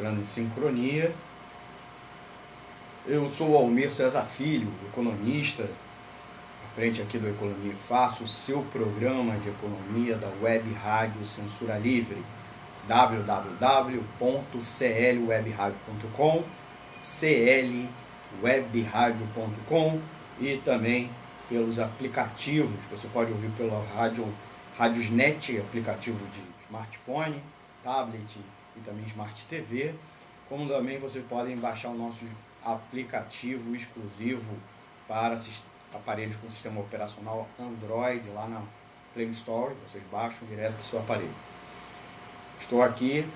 entrando em sincronia. Eu sou o Almir César Filho, economista, à frente aqui do Economia Fácil, seu programa de economia da Web Rádio Censura Livre, www.clwebradio.com, clwebradio.com e também pelos aplicativos, você pode ouvir pelo rádio Radiosnet, aplicativo de smartphone, tablet e também Smart TV, como também vocês podem baixar o nosso aplicativo exclusivo para aparelhos com sistema operacional Android lá na Play Store, vocês baixam direto para o seu aparelho. Estou aqui,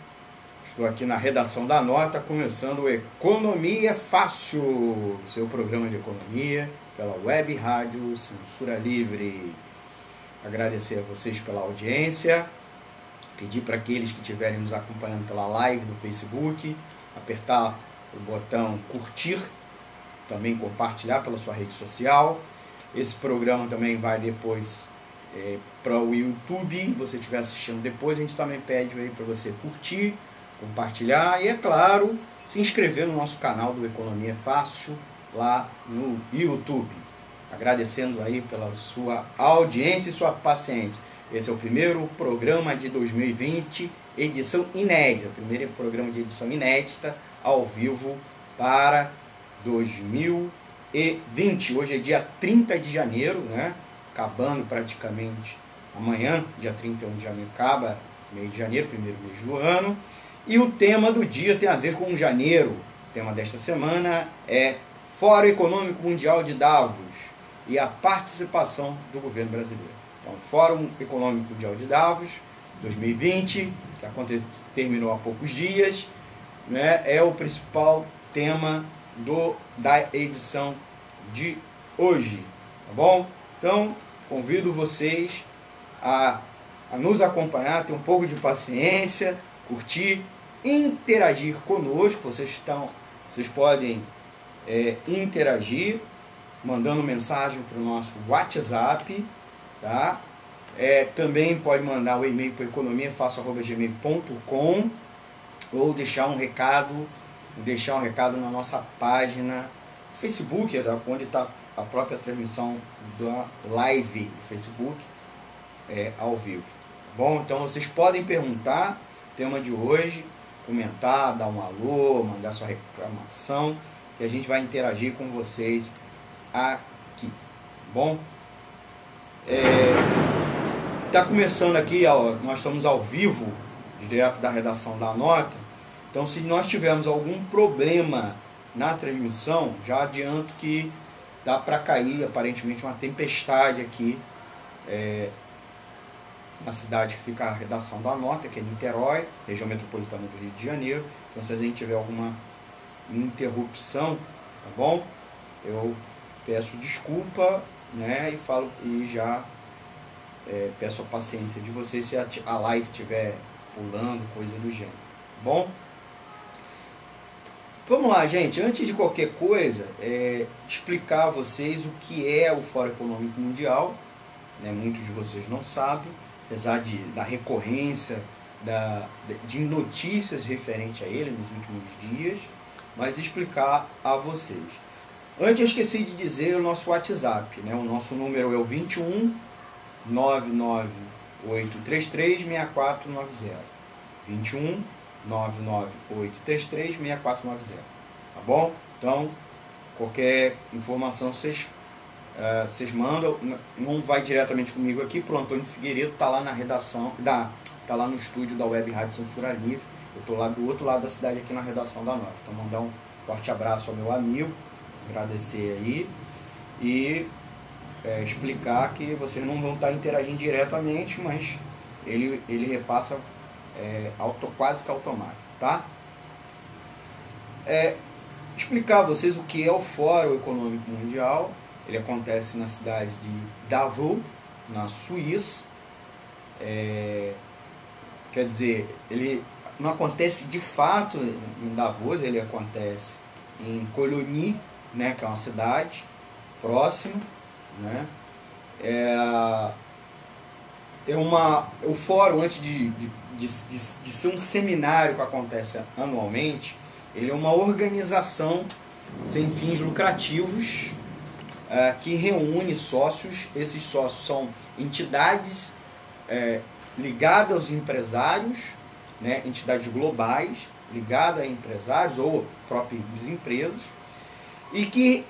estou aqui na redação da nota, começando o Economia Fácil, seu programa de economia pela web rádio Censura Livre. Agradecer a vocês pela audiência, pedir para aqueles que estiverem nos acompanhando pela live do Facebook, apertar o botão curtir, também compartilhar pela sua rede social. Esse programa também vai depois é, para o YouTube, se você estiver assistindo depois, a gente também pede para você curtir, compartilhar e, é claro, se inscrever no nosso canal do Economia Fácil lá no YouTube. Agradecendo aí pela sua audiência e sua paciência. Esse é o primeiro programa de 2020, edição inédita, primeiro programa de edição inédita ao vivo para 2020. Hoje é dia 30 de janeiro, né? Acabando praticamente amanhã, dia 31 de janeiro, acaba mês de janeiro, primeiro mês do ano. E o tema do dia tem a ver com janeiro. O tema desta semana é Fórum Econômico Mundial de Davos e a participação do governo brasileiro. Então, Fórum Econômico de Davos, 2020, que aconteceu, terminou há poucos dias, né, é o principal tema do, da edição de hoje. Tá bom? Então, convido vocês a, a nos acompanhar, ter um pouco de paciência, curtir, interagir conosco. Vocês, estão, vocês podem é, interagir mandando mensagem para o nosso WhatsApp Tá? É, também pode mandar o e-mail para economiafaço.gmail.com ou deixar um recado, deixar um recado na nossa página Facebook, é onde está a própria transmissão da live do Facebook é, ao vivo. Bom, então vocês podem perguntar tema de hoje, comentar, dar um alô, mandar sua reclamação, que a gente vai interagir com vocês aqui. Bom, Está é, tá começando aqui, ó, nós estamos ao vivo, direto da redação da nota. Então, se nós tivermos algum problema na transmissão, já adianto que dá para cair aparentemente uma tempestade aqui é, na cidade que fica a redação da nota, que é Niterói, região metropolitana do Rio de Janeiro. Então, se a gente tiver alguma interrupção, tá bom? Eu peço desculpa né? E falo e já é, peço a paciência de vocês se a, a live estiver pulando, coisa do gênero. Bom? Vamos lá, gente. Antes de qualquer coisa, é, explicar a vocês o que é o Fórum Econômico Mundial. Né? Muitos de vocês não sabem, apesar de, da recorrência da, de notícias referente a ele nos últimos dias, mas explicar a vocês. Antes eu esqueci de dizer o nosso WhatsApp, né? O nosso número é o 21 99833 6490. 21 99833 6490. Tá bom? Então, qualquer informação vocês uh, vocês mandam, não vai diretamente comigo aqui, pro Antônio Figueiredo tá lá na redação, da, tá lá no estúdio da Web Rádio Censura Livre. Eu tô lá do outro lado da cidade aqui na redação da nota. Então mandar um forte abraço ao meu amigo agradecer aí e é, explicar que vocês não vão estar interagindo diretamente, mas ele, ele repassa é, auto, quase que automático, tá? É, explicar a vocês o que é o Fórum Econômico Mundial. Ele acontece na cidade de Davos, na Suíça. É, quer dizer, ele não acontece de fato em Davos, ele acontece em Colony, né, que é uma cidade próxima, né? É, é uma, o fórum, antes de, de, de, de, ser um seminário que acontece anualmente, ele é uma organização sem fins lucrativos uh, que reúne sócios. Esses sócios são entidades é, ligadas aos empresários, né, entidades globais ligadas a empresários ou próprias empresas, e que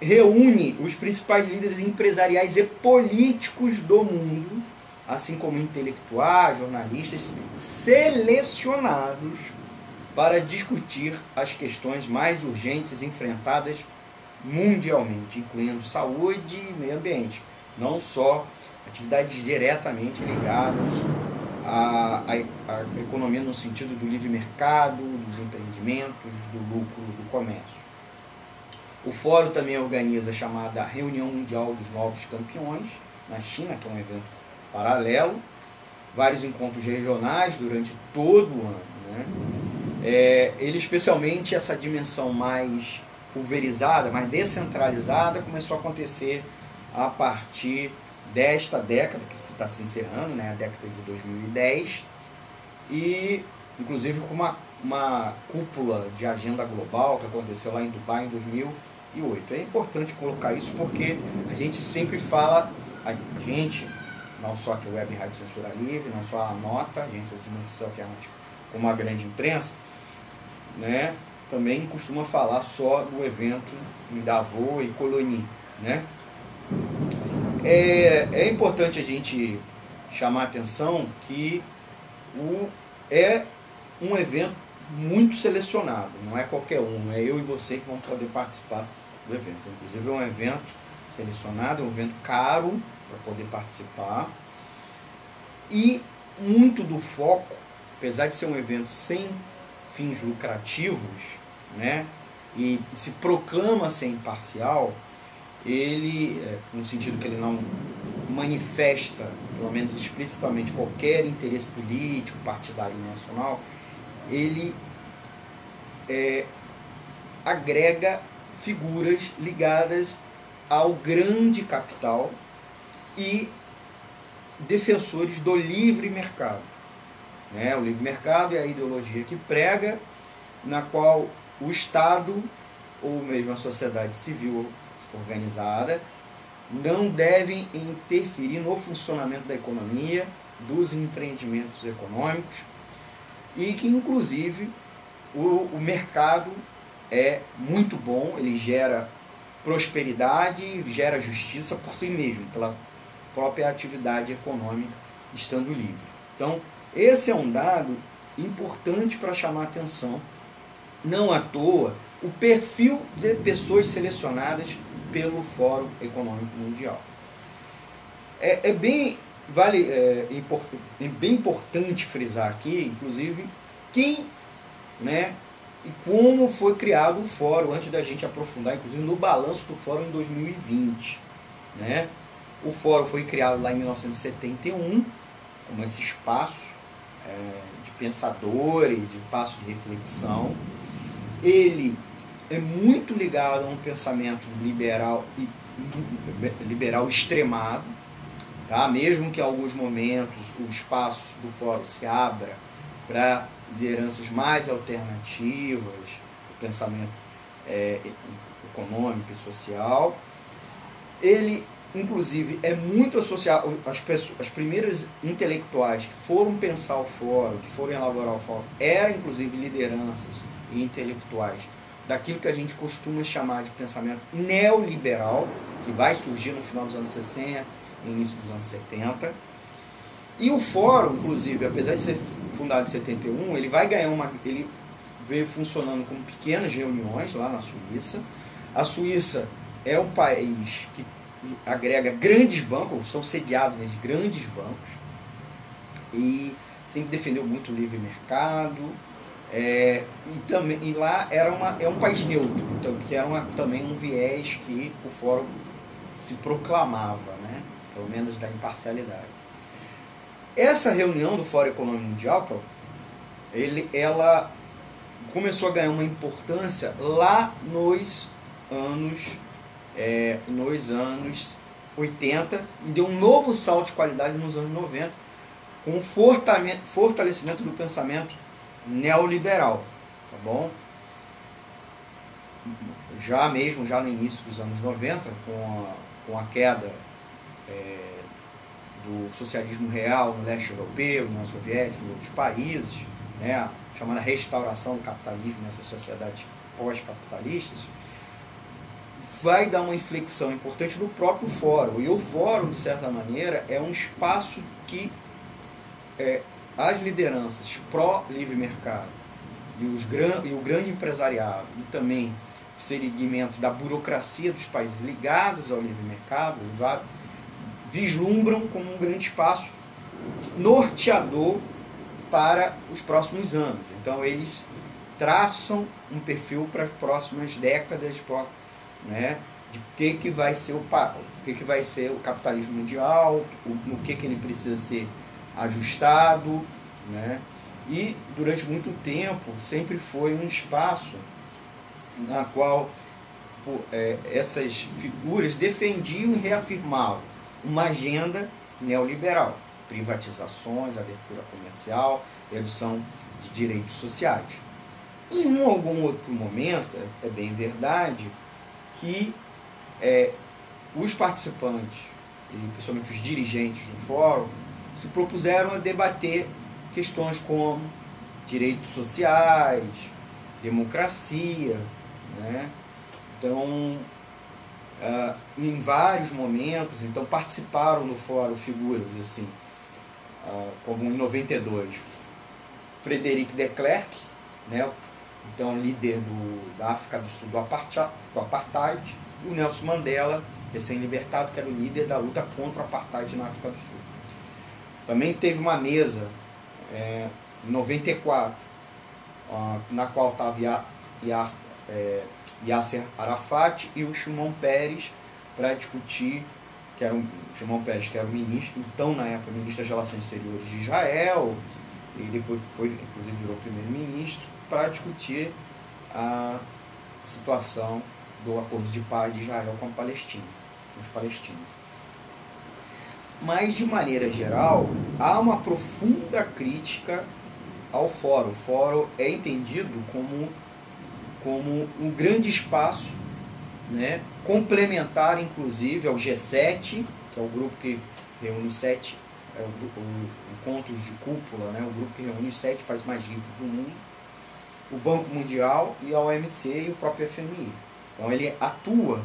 reúne os principais líderes empresariais e políticos do mundo, assim como intelectuais, jornalistas, selecionados para discutir as questões mais urgentes enfrentadas mundialmente, incluindo saúde e meio ambiente, não só atividades diretamente ligadas à, à, à, economia no sentido do livre mercado, dos empreendimentos, do lucro, do comércio. O fórum também organiza a chamada Reunião Mundial dos Novos Campeões, na China, que é um evento paralelo, vários encontros regionais durante todo o ano. Né? É, ele, especialmente, essa dimensão mais pulverizada, mais descentralizada, começou a acontecer a partir desta década, que está se encerrando, né, a década de 2010, e inclusive com uma, uma cúpula de agenda global que aconteceu lá em Dubai em 2008. É importante colocar isso porque a gente sempre fala, a gente, não só que o Web Rádio Censura Livre, não só a Nota, a agência de notícia alternativa, como a grande imprensa, né, também costuma falar só do evento em Davos e Colonie, né? É, é importante a gente chamar a atenção que o, é um evento muito selecionado, não é qualquer um, é eu e você que vão poder participar do evento. Inclusive é um evento selecionado, é um evento caro para poder participar. E muito do foco, apesar de ser um evento sem fins lucrativos, né, e se proclama ser imparcial, ele, é, no sentido que ele não manifesta, pelo menos explicitamente, qualquer interesse político, partidário nacional, ele é, agrega figuras ligadas ao grande capital e defensores do livre mercado. Né? O livre mercado é a ideologia que prega, na qual o Estado ou mesmo a sociedade civil organizada não devem interferir no funcionamento da economia, dos empreendimentos econômicos e que, inclusive, o, o mercado é muito bom, ele gera prosperidade, gera justiça por si mesmo, pela própria atividade econômica estando livre. Então, esse é um dado importante para chamar atenção. Não à toa, o perfil de pessoas selecionadas pelo Fórum Econômico Mundial. É, é bem, vale, é, é bem importante frisar aqui, inclusive, quem né, e como foi criado o fórum, antes da gente aprofundar, inclusive, no balanço do fórum em 2020. Né? O fórum foi criado lá em 1971, como esse espaço é, de pensadores, de espaço de reflexão. Ele é muito ligado a um pensamento liberal e liberal extremado, tá? mesmo que em alguns momentos o espaço do fórum se abra para lideranças mais alternativas, do pensamento é, econômico e social. Ele, inclusive, é muito associado. As, pessoas, as primeiras intelectuais que foram pensar o fórum, que foram elaborar o fórum, eram, inclusive, lideranças e intelectuais daquilo que a gente costuma chamar de pensamento neoliberal, que vai surgir no final dos anos 60 e início dos anos 70 e o fórum, inclusive, apesar de ser fundado em 71, ele vai ganhar uma. Ele veio funcionando com pequenas reuniões lá na Suíça. A Suíça é um país que agrega grandes bancos, estão sediados neles grandes bancos, e sempre defendeu muito o livre mercado. É, e, também, e lá era uma, é um país neutro, então, que era uma, também um viés que o fórum se proclamava, né? pelo menos da imparcialidade. Essa reunião do Fórum Econômico Mundial, ele, ela começou a ganhar uma importância lá nos anos, é, nos anos 80 e deu um novo salto de qualidade nos anos 90, com o fortalecimento do pensamento neoliberal, tá bom? Já mesmo, já no início dos anos 90, com a, com a queda é, do socialismo real no leste europeu, União Soviética e outros países, né, chamada restauração do capitalismo nessas sociedades pós-capitalistas, vai dar uma inflexão importante no próprio fórum. E o fórum, de certa maneira, é um espaço que é, as lideranças pró-livre mercado e, os gran, e o grande empresariado e também o segmento da burocracia dos países ligados ao livre mercado vislumbram como um grande espaço norteador para os próximos anos. Então eles traçam um perfil para as próximas décadas, né, de que que vai ser o o que que vai ser o capitalismo mundial, no que que ele precisa ser ajustado, né? E durante muito tempo sempre foi um espaço na qual é, essas figuras defendiam e reafirmavam uma agenda neoliberal, privatizações, abertura comercial, redução de direitos sociais. Em algum outro momento, é bem verdade, que é, os participantes, e principalmente os dirigentes do fórum, se propuseram a debater questões como direitos sociais, democracia. Né? Então, uh, em vários momentos, então participaram no fórum figuras assim, uh, como em 92, Frederic de Klerk, né? então líder do, da África do Sul do apartheid, do apartheid, e o Nelson Mandela, recém-libertado, que era o líder da luta contra o apartheid na África do Sul. Também teve uma mesa é, em 94, ó, na qual estava Yasser, é, Yasser Arafat e o Shimon Peres para discutir, que era um, Shimon Peres, que era o ministro, então na época ministro das Relações Exteriores de Israel, e depois foi, inclusive virou primeiro-ministro, para discutir a situação do acordo de paz de Israel com a Palestina, com os palestinos. Mas, de maneira geral, há uma profunda crítica ao fórum. O fórum é entendido como, como um grande espaço, né, complementar, inclusive, ao G7, que é o grupo que reúne sete é o, o, encontros de cúpula, né, o grupo que reúne os sete países mais ricos do mundo, o Banco Mundial e a OMC e o próprio FMI. Então ele atua,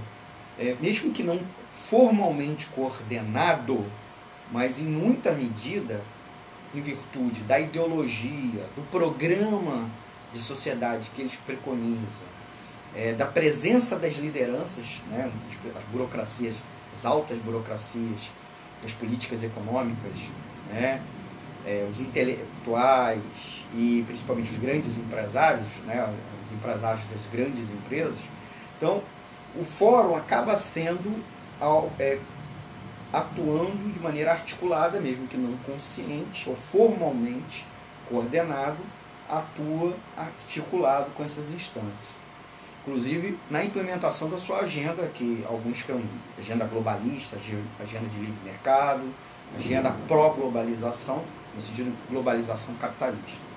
é, mesmo que não formalmente coordenado, mas em muita medida em virtude da ideologia, do programa de sociedade que eles preconizam, é, da presença das lideranças, né, as burocracias, as altas burocracias, das políticas econômicas, né, é, os intelectuais e principalmente os grandes empresários, né, os empresários das grandes empresas. Então, o fórum acaba sendo é, atuando de maneira articulada, mesmo que não consciente ou formalmente coordenado, atua articulado com essas instâncias. Inclusive na implementação da sua agenda, que alguns chamam agenda globalista, agenda de livre mercado, agenda pró-globalização, no sentido de globalização capitalista.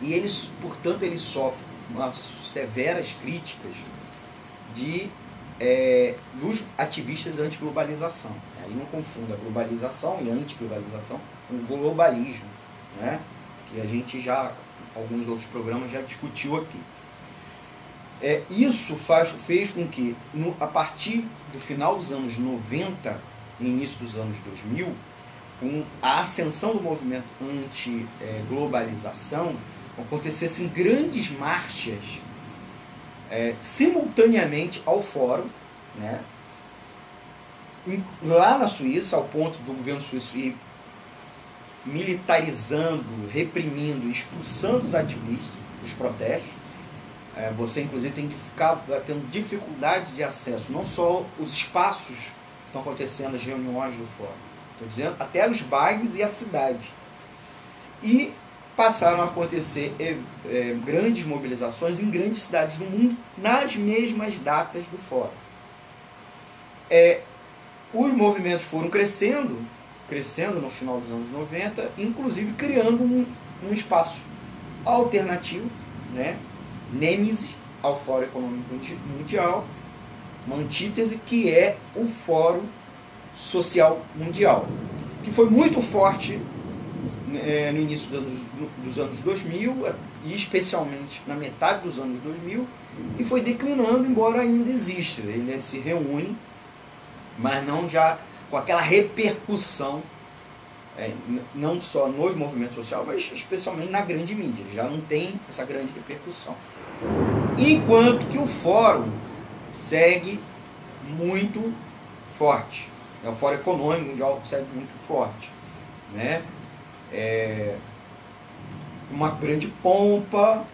E eles, portanto, eles sofrem umas severas críticas de é, dos ativistas anti-globalização. Aí não confunda globalização e anti-globalização com globalismo, né? Que a gente já, alguns outros programas já discutiu aqui. É, isso faz, fez com que, no, a partir do final dos anos 90 e início dos anos 2000, com a ascensão do movimento anti-globalização, acontecessem grandes marchas é, simultaneamente ao fórum, né? lá na Suíça, ao ponto do governo suíço ir militarizando, reprimindo, expulsando os ativistas dos protestos. É, você, inclusive, tem que ficar tendo dificuldade de acesso, não só os espaços que estão acontecendo, as reuniões do fórum, estou dizendo, até os bairros e a cidade. E passaram a acontecer é, é, grandes mobilizações em grandes cidades do mundo nas mesmas datas do fórum. É, os movimentos foram crescendo, crescendo no final dos anos 90, inclusive criando um, um espaço alternativo, né? Nêmesis ao Fórum Econômico Mundial, uma antítese que é o Fórum Social Mundial, que foi muito forte é, no início dos anos, dos anos 2000 e especialmente na metade dos anos 2000 e foi declinando, embora ainda exista. Ele se reúne, mas não já com aquela repercussão, é, não só nos movimentos sociais, mas especialmente na grande mídia. Ele já não tem essa grande repercussão. Enquanto que o fórum segue muito forte. É o Fórum Econômico Mundial segue muito forte. Né? É uma grande pompa,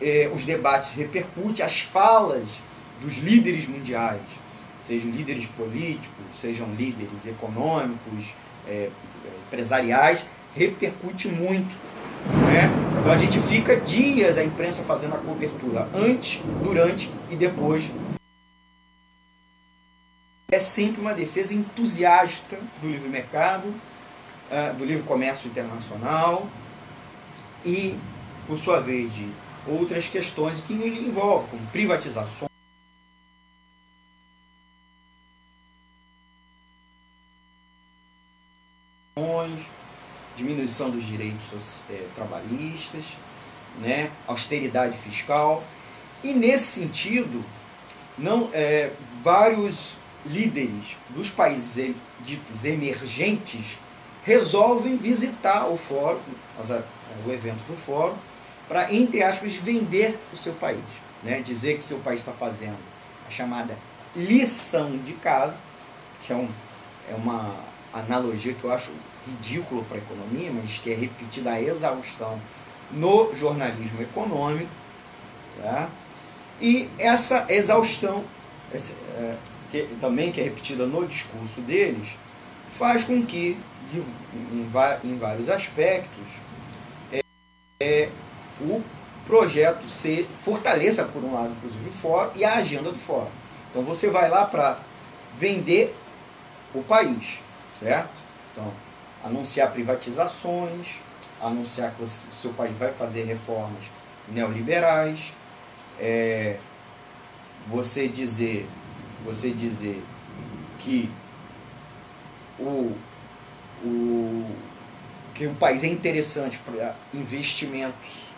é, os debates repercutem, as falas dos líderes mundiais, sejam líderes políticos, sejam líderes econômicos, é, empresariais, repercute muito. Né? Então a gente fica dias a imprensa fazendo a cobertura antes, durante e depois. É sempre uma defesa entusiasta do livre mercado, é, do livre comércio internacional e, por sua vez, de outras questões que ele envolve, como privatizações. Diminuição dos direitos é, trabalhistas, né, austeridade fiscal. E nesse sentido, não, é, vários líderes dos países ditos emergentes resolvem visitar o fórum, o evento do fórum, para, entre aspas, vender o seu país. Né? Dizer que seu país está fazendo a chamada lição de casa, que é, um, é uma analogia que eu acho ridícula para a economia, mas que é repetida a exaustão no jornalismo econômico. Tá? E essa exaustão, essa, é, que, também que é repetida no discurso deles, faz com que, de, em, em vários aspectos, é, é, o projeto se fortaleça, por um lado, inclusive, o fórum e a agenda do fórum. Então você vai lá para vender o país, certo? Então, anunciar privatizações, anunciar que o seu país vai fazer reformas neoliberais, é, você dizer, você dizer que o, o, que o país é interessante para investimentos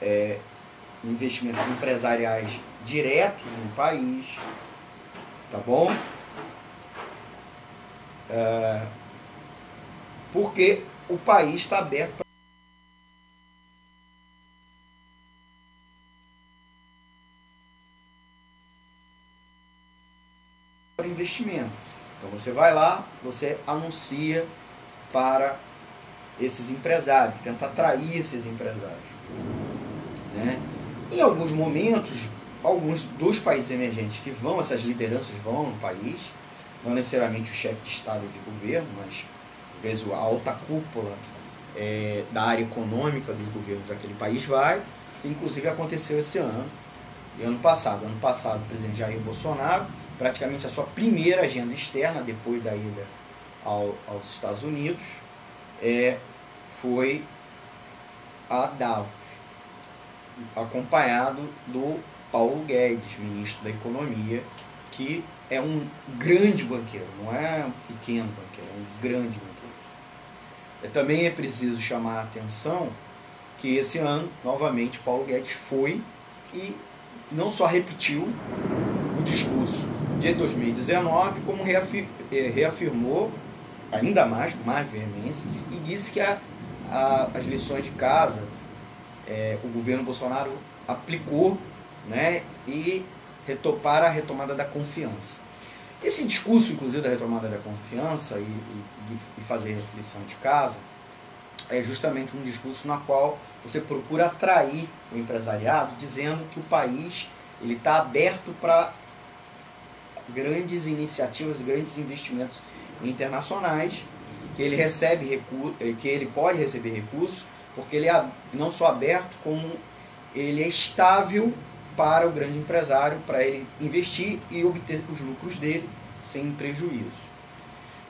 é, investimentos empresariais diretos no país, tá bom? É, porque o país está aberto para investimentos. Então você vai lá, você anuncia para esses empresários, tenta atrair esses empresários. Né? Em alguns momentos, alguns dos países emergentes que vão, essas lideranças vão no país, não necessariamente o chefe de Estado ou de governo, mas às vezes a alta cúpula é, da área econômica dos governos daquele país vai, que inclusive aconteceu esse ano e ano passado. Ano passado, o presidente Jair Bolsonaro, praticamente a sua primeira agenda externa, depois da ida ao, aos Estados Unidos, é, foi a Davos acompanhado do Paulo Guedes, ministro da Economia, que é um grande banqueiro, não é um pequeno banqueiro, é um grande banqueiro. É, também é preciso chamar a atenção que esse ano, novamente, Paulo Guedes foi e não só repetiu o discurso de 2019, como é, reafirmou, ainda mais, com mais veemência, e disse que a, a, as lições de casa é, o governo Bolsonaro aplicou né, e para a retomada da confiança. Esse discurso, inclusive, da retomada da confiança e, e, e fazer lição de casa, é justamente um discurso na qual você procura atrair o empresariado, dizendo que o país ele está aberto para grandes iniciativas, grandes investimentos internacionais, que ele recebe que ele pode receber recursos porque ele é não só aberto, como ele é estável para o grande empresário, para ele investir e obter os lucros dele sem prejuízo.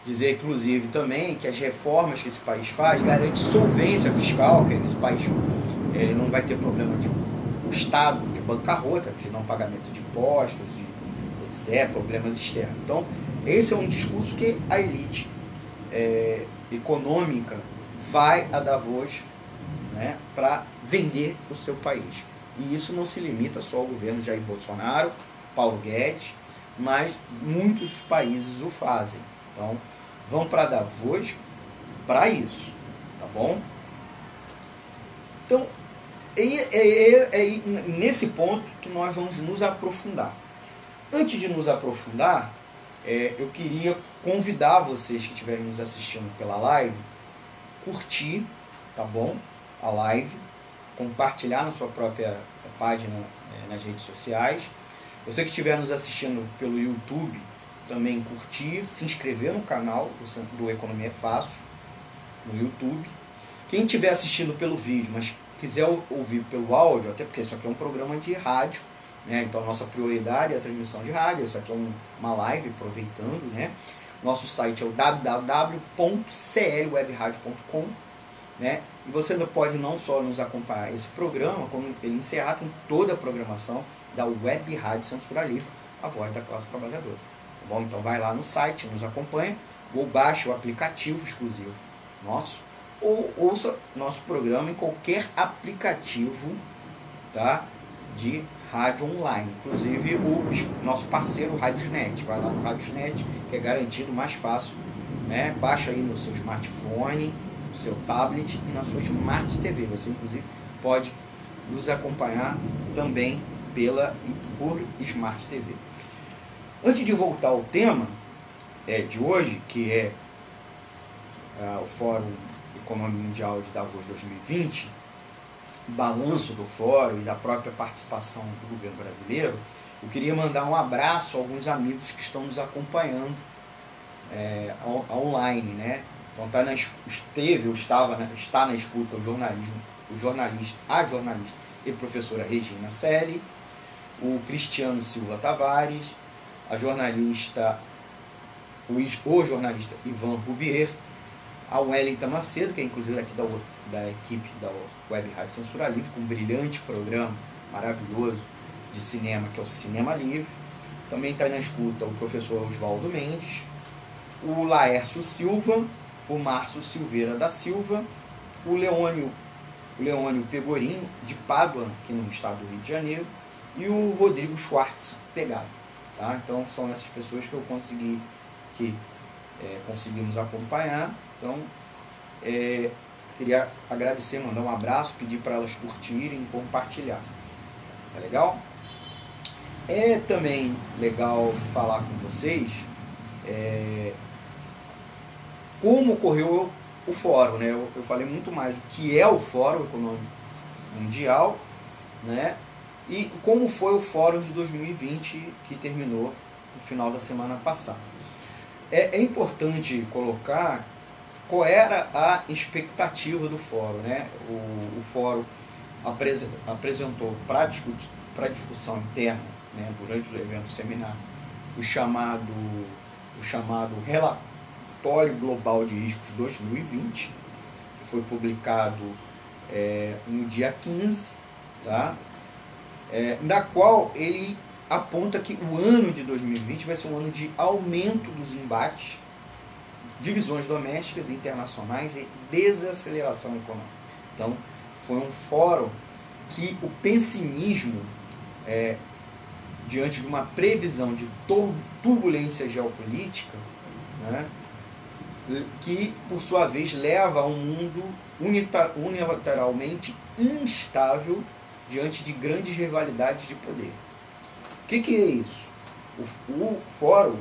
Dizer, inclusive, também que as reformas que esse país faz garante solvência fiscal, que esse país ele não vai ter problema de o Estado de bancarrota, de não pagamento de impostos, de etc., problemas externos. Então, esse é um discurso que a elite é, econômica vai a Davos né, para vender o seu país. E isso não se limita só ao governo Jair Bolsonaro, Paulo Guedes, mas muitos países o fazem. Então, vão para Davos para isso, tá bom? Então, é, é, é, é, nesse ponto que nós vamos nos aprofundar. Antes de nos aprofundar, é, eu queria convidar vocês que estiverem nos assistindo pela live, curtir, tá bom? A live, compartilhar na sua própria página é, nas redes sociais. Você que estiver nos assistindo pelo YouTube, também curtir, se inscrever no canal do, Economia é Fácil, no YouTube. Quem estiver assistindo pelo vídeo, mas quiser ouvir pelo áudio, até porque isso aqui é um programa de rádio, né? então a nossa prioridade é a transmissão de rádio, isso aqui é um, uma live, aproveitando, né? Nosso site é o www.clwebradio.com né? E você pode não só nos acompanhar esse programa, como ele encerrar, tem toda a programação da Web Rádio Censura Livre, a voz da classe trabalhadora. Tá bom? Então vai lá no site, nos acompanha, ou baixe o aplicativo exclusivo nosso, ou ouça nosso programa em qualquer aplicativo tá, de rádio online. Inclusive o nosso parceiro Radiosnet. Vai lá no Radiosnet, que é garantido mais fácil. Né? Baixa aí no seu smartphone, seu tablet e na sua Smart TV. Você inclusive pode nos acompanhar também pela por Smart TV. Antes de voltar ao tema é, de hoje, que é, é o Fórum Econômico Mundial de Davos 2020, balanço do fórum e da própria participação do governo brasileiro, eu queria mandar um abraço a alguns amigos que estão nos acompanhando é, online, né? Então tá na, esteve ou estava na, está na escuta o jornalismo, o jornalista, a jornalista e professora Regina Selle, o Cristiano Silva Tavares, a jornalista, o, o jornalista Ivan Rubier, a Wellington Macedo, que é inclusive aqui da, da equipe da Web Rádio Censura Livre, com um brilhante programa maravilhoso de cinema, que é o Cinema Livre. Também está na escuta o professor Oswaldo Mendes, o Laércio Silva, o Márcio Silveira da Silva, o Leônio, o Leônio Pegorim, de Pádua, aqui no estado do Rio de Janeiro, e o Rodrigo Schwartz, pegado. Tá? Então são essas pessoas que eu consegui, que é, conseguimos acompanhar. Então, é, queria agradecer, mandar um abraço, pedir para elas curtirem, compartilhar. Tá legal? É também legal falar com vocês é, como ocorreu o fórum, né? Eu, eu, falei muito mais o que é o Fórum Econômico Mundial, né? E como foi o Fórum de 2020 que terminou no final da semana passada. É, é importante colocar qual era a expectativa do fórum. Né? O, o fórum apresentou para discutir, discussão interna, né, durante o evento seminário, o chamado, o chamado Relatório Global de Riscos 2020, que foi publicado é, no dia 15, tá? É, na qual ele aponta que o ano de 2020 vai ser um ano de aumento dos embates divisões domésticas e internacionais e desaceleração econômica. Então, foi um fórum que o pessimismo, é, diante de uma previsão de turbulência geopolítica, né, que, por sua vez, leva a um mundo unilateralmente instável diante de grandes rivalidades de poder. O que, que é isso? O, o fórum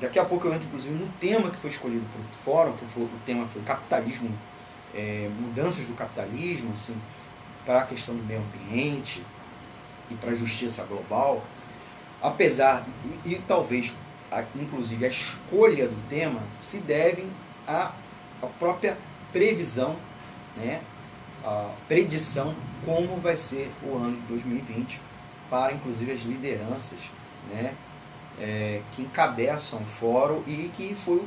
Daqui a pouco eu entro, inclusive, no tema que foi escolhido para o fórum, que foi, o tema foi capitalismo, é, mudanças do capitalismo, assim, para a questão do meio ambiente e para a justiça global. Apesar, e, e talvez, a, inclusive, a escolha do tema se deve à, à própria previsão, né, a predição como vai ser o ano de 2020 para, inclusive, as lideranças né, é, que encabeçam o fórum e que foi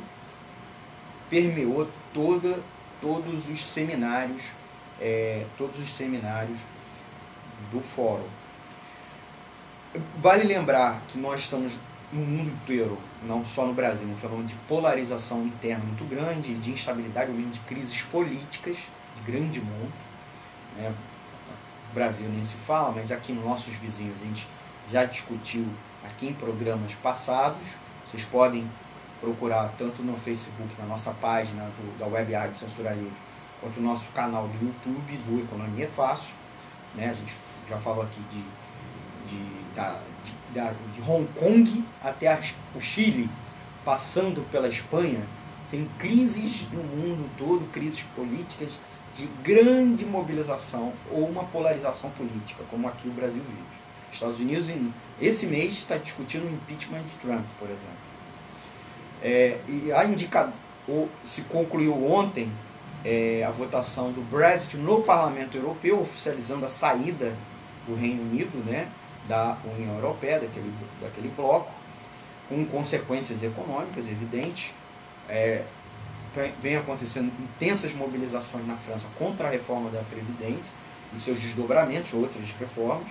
permeou toda, todos os seminários, é, todos os seminários do fórum. Vale lembrar que nós estamos no mundo inteiro, não só no Brasil, um fenômeno de polarização interna muito grande, de instabilidade, ou mesmo de crises políticas de grande monta. Né? O Brasil nem se fala, mas aqui nos nossos vizinhos a gente já discutiu aqui em programas passados. Vocês podem procurar tanto no Facebook, na nossa página do, da Web Rádio Censura Livre, quanto no nosso canal do YouTube do Economia Fácil. Né? A gente já falou aqui de, de, da, de, Hong Kong até o Chile, passando pela Espanha. Tem crises no mundo todo, crises políticas de grande mobilização ou uma polarização política, como aqui o Brasil vive. Estados Unidos, esse mês, está discutindo o impeachment de Trump, por exemplo. É, e a se concluiu ontem é, a votação do Brexit no Parlamento Europeu, oficializando a saída do Reino Unido né, da União Europeia, daquele, daquele bloco, com consequências econômicas evidentes. É, vem acontecendo intensas mobilizações na França contra a reforma da Previdência e seus desdobramentos, outras reformas.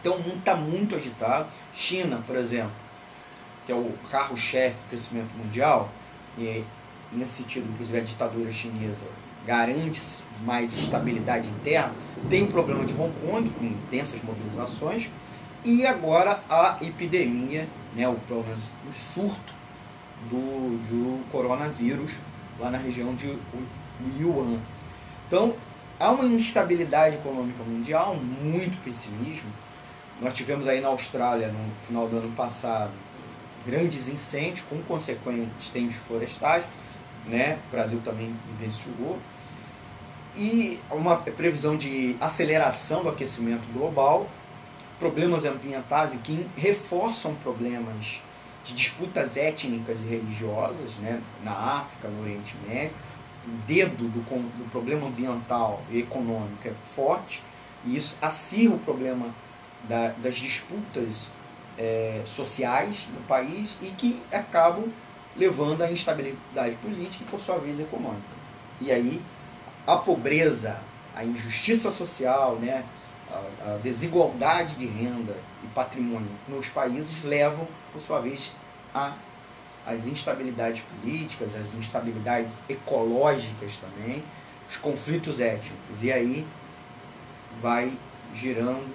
Então o mundo está muito agitado. China, por exemplo, que é o carro-chefe do crescimento mundial, e nesse sentido, inclusive, a ditadura chinesa garante mais estabilidade interna, tem o problema de Hong Kong, com intensas mobilizações, e agora a epidemia, né, pelo menos o surto do, do coronavírus lá na região de Yuan. Então, há uma instabilidade econômica mundial, muito pessimismo. Nós tivemos aí na Austrália, no final do ano passado, grandes incêndios com consequentes incêndios florestais, né? O Brasil também vivenciou. E uma previsão de aceleração do aquecimento global, problemas ambientais que reforçam problemas de disputas étnicas e religiosas né, na África, no Oriente Médio. O dedo do, do problema ambiental e econômico é forte, e isso acirra o problema da, das disputas é, sociais no país e que acabam levando à instabilidade política e, por sua vez, econômica. E aí, a pobreza, a injustiça social, né, a, a desigualdade de renda e patrimônio nos países levam, por sua vez, a as instabilidades políticas, as instabilidades ecológicas também, os conflitos étnicos. E aí vai girando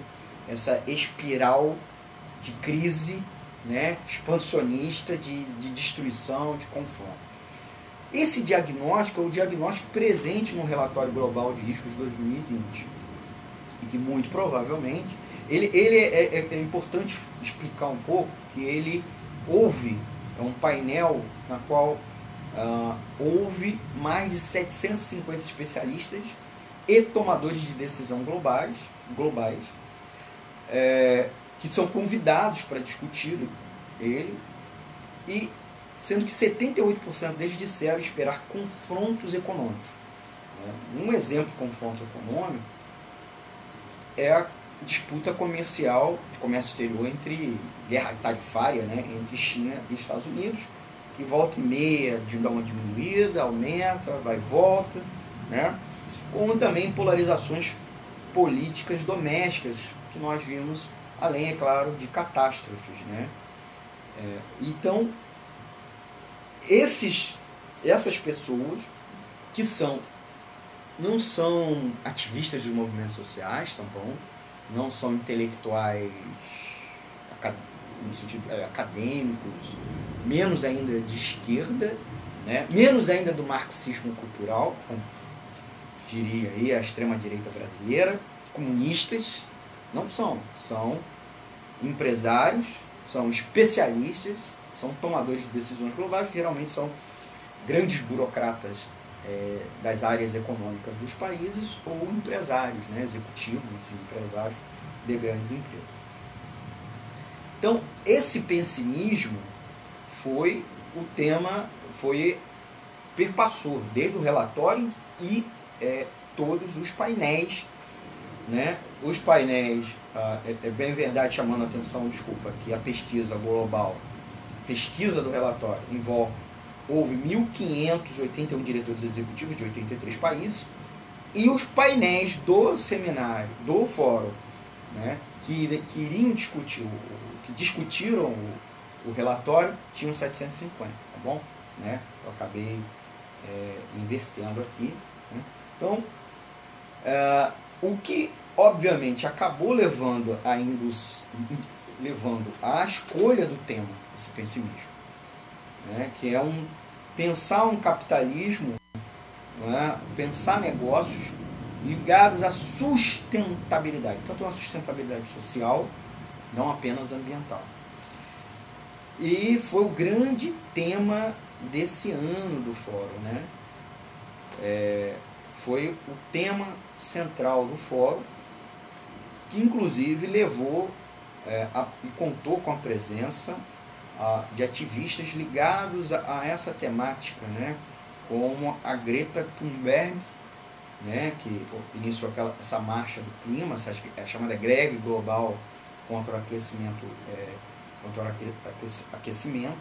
essa espiral de crise né, expansionista, de, de destruição, de confronto. Esse diagnóstico é o diagnóstico presente no relatório global de riscos 2020 e que muito provavelmente ele, ele é, é, é importante explicar um pouco que ele houve é um painel na qual uh, houve mais de 750 especialistas e tomadores de decisão globais, globais é, que são convidados para discutir ele, e sendo que 78% deles disseram esperar confrontos econômicos. Né? Um exemplo de confronto econômico é a disputa comercial, de comércio exterior entre guerra tarifária, né, entre China e Estados Unidos, que volta e meia de uma diminuída, aumenta, vai e volta, né, como também polarizações políticas domésticas que nós vimos, além, é claro, de catástrofes. Né. É, então, esses, essas pessoas que são não são ativistas dos movimentos sociais, tá bom? não são intelectuais no sentido é, acadêmicos, menos ainda de esquerda, né? menos ainda do marxismo cultural, como diria aí a extrema-direita brasileira, comunistas, não são, são empresários, são especialistas, são tomadores de decisões globais, que geralmente são grandes burocratas é, das áreas econômicas dos países ou empresários, né, executivos de empresários de grandes empresas. Então, esse pessimismo foi o tema, foi perpassou desde o relatório e é, todos os painéis né, os painéis, ah, é, é, bem verdade chamando a atenção, desculpa, que a pesquisa global, pesquisa do relatório, envolve, houve 1.581 diretores executivos de 83 países, e os painéis do seminário, do fórum, né, que, que iriam discutir, que discutiram o, o relatório, tinham 750, tá bom? Né? Eu acabei é, invertendo aqui. Né? Então, é, o que obviamente acabou levando a Indus, levando à escolha do tema, esse pessimismo, né? que é um pensar um capitalismo, é? pensar negócios ligados à sustentabilidade, tanto uma sustentabilidade social, não apenas ambiental. E foi o grande tema desse ano do fórum, né? É, foi o tema central do fórum, que inclusive levou é, a, e contou com a presença a, de ativistas ligados a, a, essa temática, né? como a Greta Thunberg, né? que iniciou aquela, essa marcha do clima, essa, a chamada greve global contra o aquecimento, é, contra o aquecimento,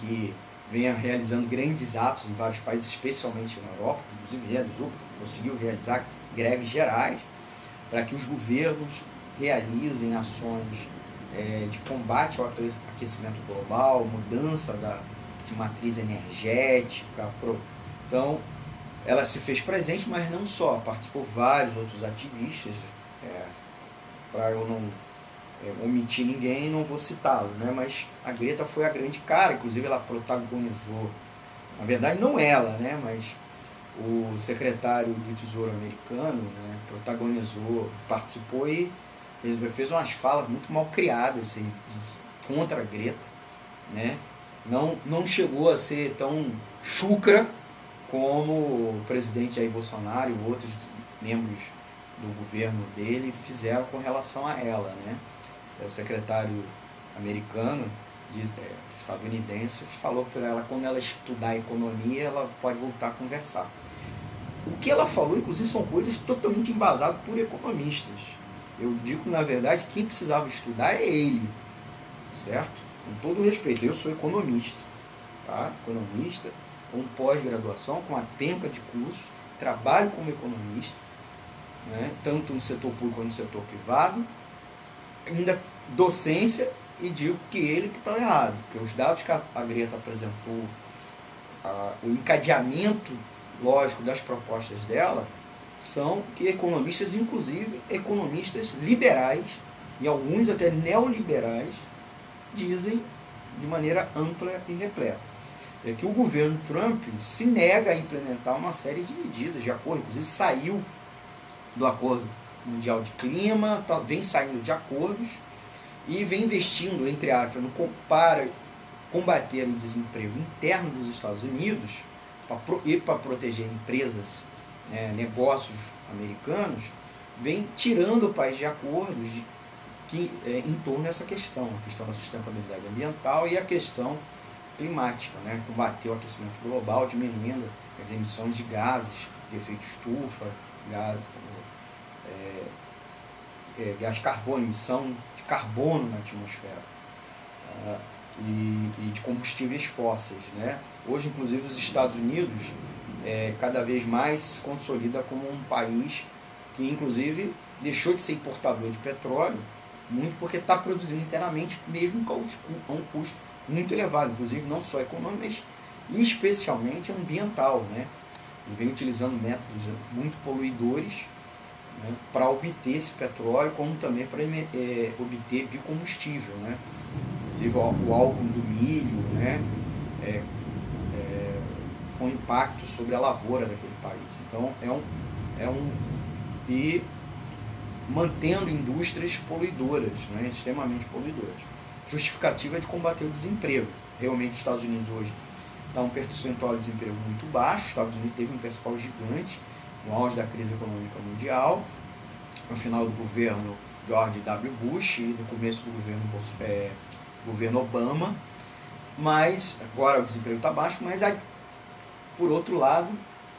que venha realizando grandes atos em vários países, especialmente na Europa, inclusive realizou, conseguiu realizar greves gerais, para que os governos realizem ações é, de combate ao aquecimento global, mudança da, de matriz energética. Pro, então, ela se fez presente, mas não só, participou vários outros ativistas, é, para eu não é, omitir ninguém, não vou citá-lo, né? mas a Greta foi a grande cara, inclusive ela protagonizou, na verdade não ela, né? mas o secretário do Tesouro americano né? protagonizou, participou e fez umas falas muito mal criadas assim, contra a Greta. Né? Não, não chegou a ser tão chucra como o presidente Jair Bolsonaro e outros membros do governo dele fizeram com relação a ela. Né? É, o secretário americano, é, estadunidense, falou para ela quando ela estudar economia, ela pode voltar a conversar. O que ela falou, inclusive, são coisas totalmente embasadas por economistas. Eu digo, na verdade, quem precisava estudar é ele, certo? Com todo respeito, eu sou economista, tá? Economista, com pós-graduação, com uma penca de curso, trabalho como economista, né? tanto no setor público quanto no setor privado, ainda docência e digo que ele que está errado, porque os dados que a Greta apresentou, a, o encadeamento lógico das propostas dela, são que economistas, inclusive economistas liberais, e alguns até neoliberais, dizem de maneira ampla e repleta. É que o governo Trump se nega a implementar uma série de medidas de acordo, inclusive saiu do acordo mundial de clima, tá, vem saindo de acordos e vem investindo, entre aspas, no, para combater o desemprego interno dos Estados Unidos pra, e para proteger empresas, né, negócios americanos, vem tirando o país de acordos de, que, é, em torno dessa questão, a questão da sustentabilidade ambiental e a questão climática, né, combater o aquecimento global, diminuindo as emissões de gases de efeito estufa, gás, é, gás carbono, emissão de carbono na atmosfera uh, e, e, de combustíveis fósseis. Né? Hoje, inclusive, os Estados Unidos é, cada vez mais se consolida como um país que, inclusive, deixou de ser importador de petróleo, muito porque está produzindo inteiramente, mesmo com um custo muito elevado, inclusive não só econômico, mas especialmente ambiental. Né? E vem utilizando métodos muito poluidores né, para obter esse petróleo, como também para é, obter biocombustível. Né? Inclusive o, o álcool do milho, né, é, é, com impacto sobre a lavoura daquele país. Então é um, é um e mantendo indústrias poluidoras, né, extremamente poluidoras. Justificativa é de combater o desemprego. Realmente os Estados Unidos hoje está um percentual de desemprego muito baixo, os Estados Unidos teve um percentual gigante, no auge da crise econômica mundial, no final do governo George W. Bush e no começo do governo, é, governo Obama, mas agora o desemprego está baixo, mas por outro lado,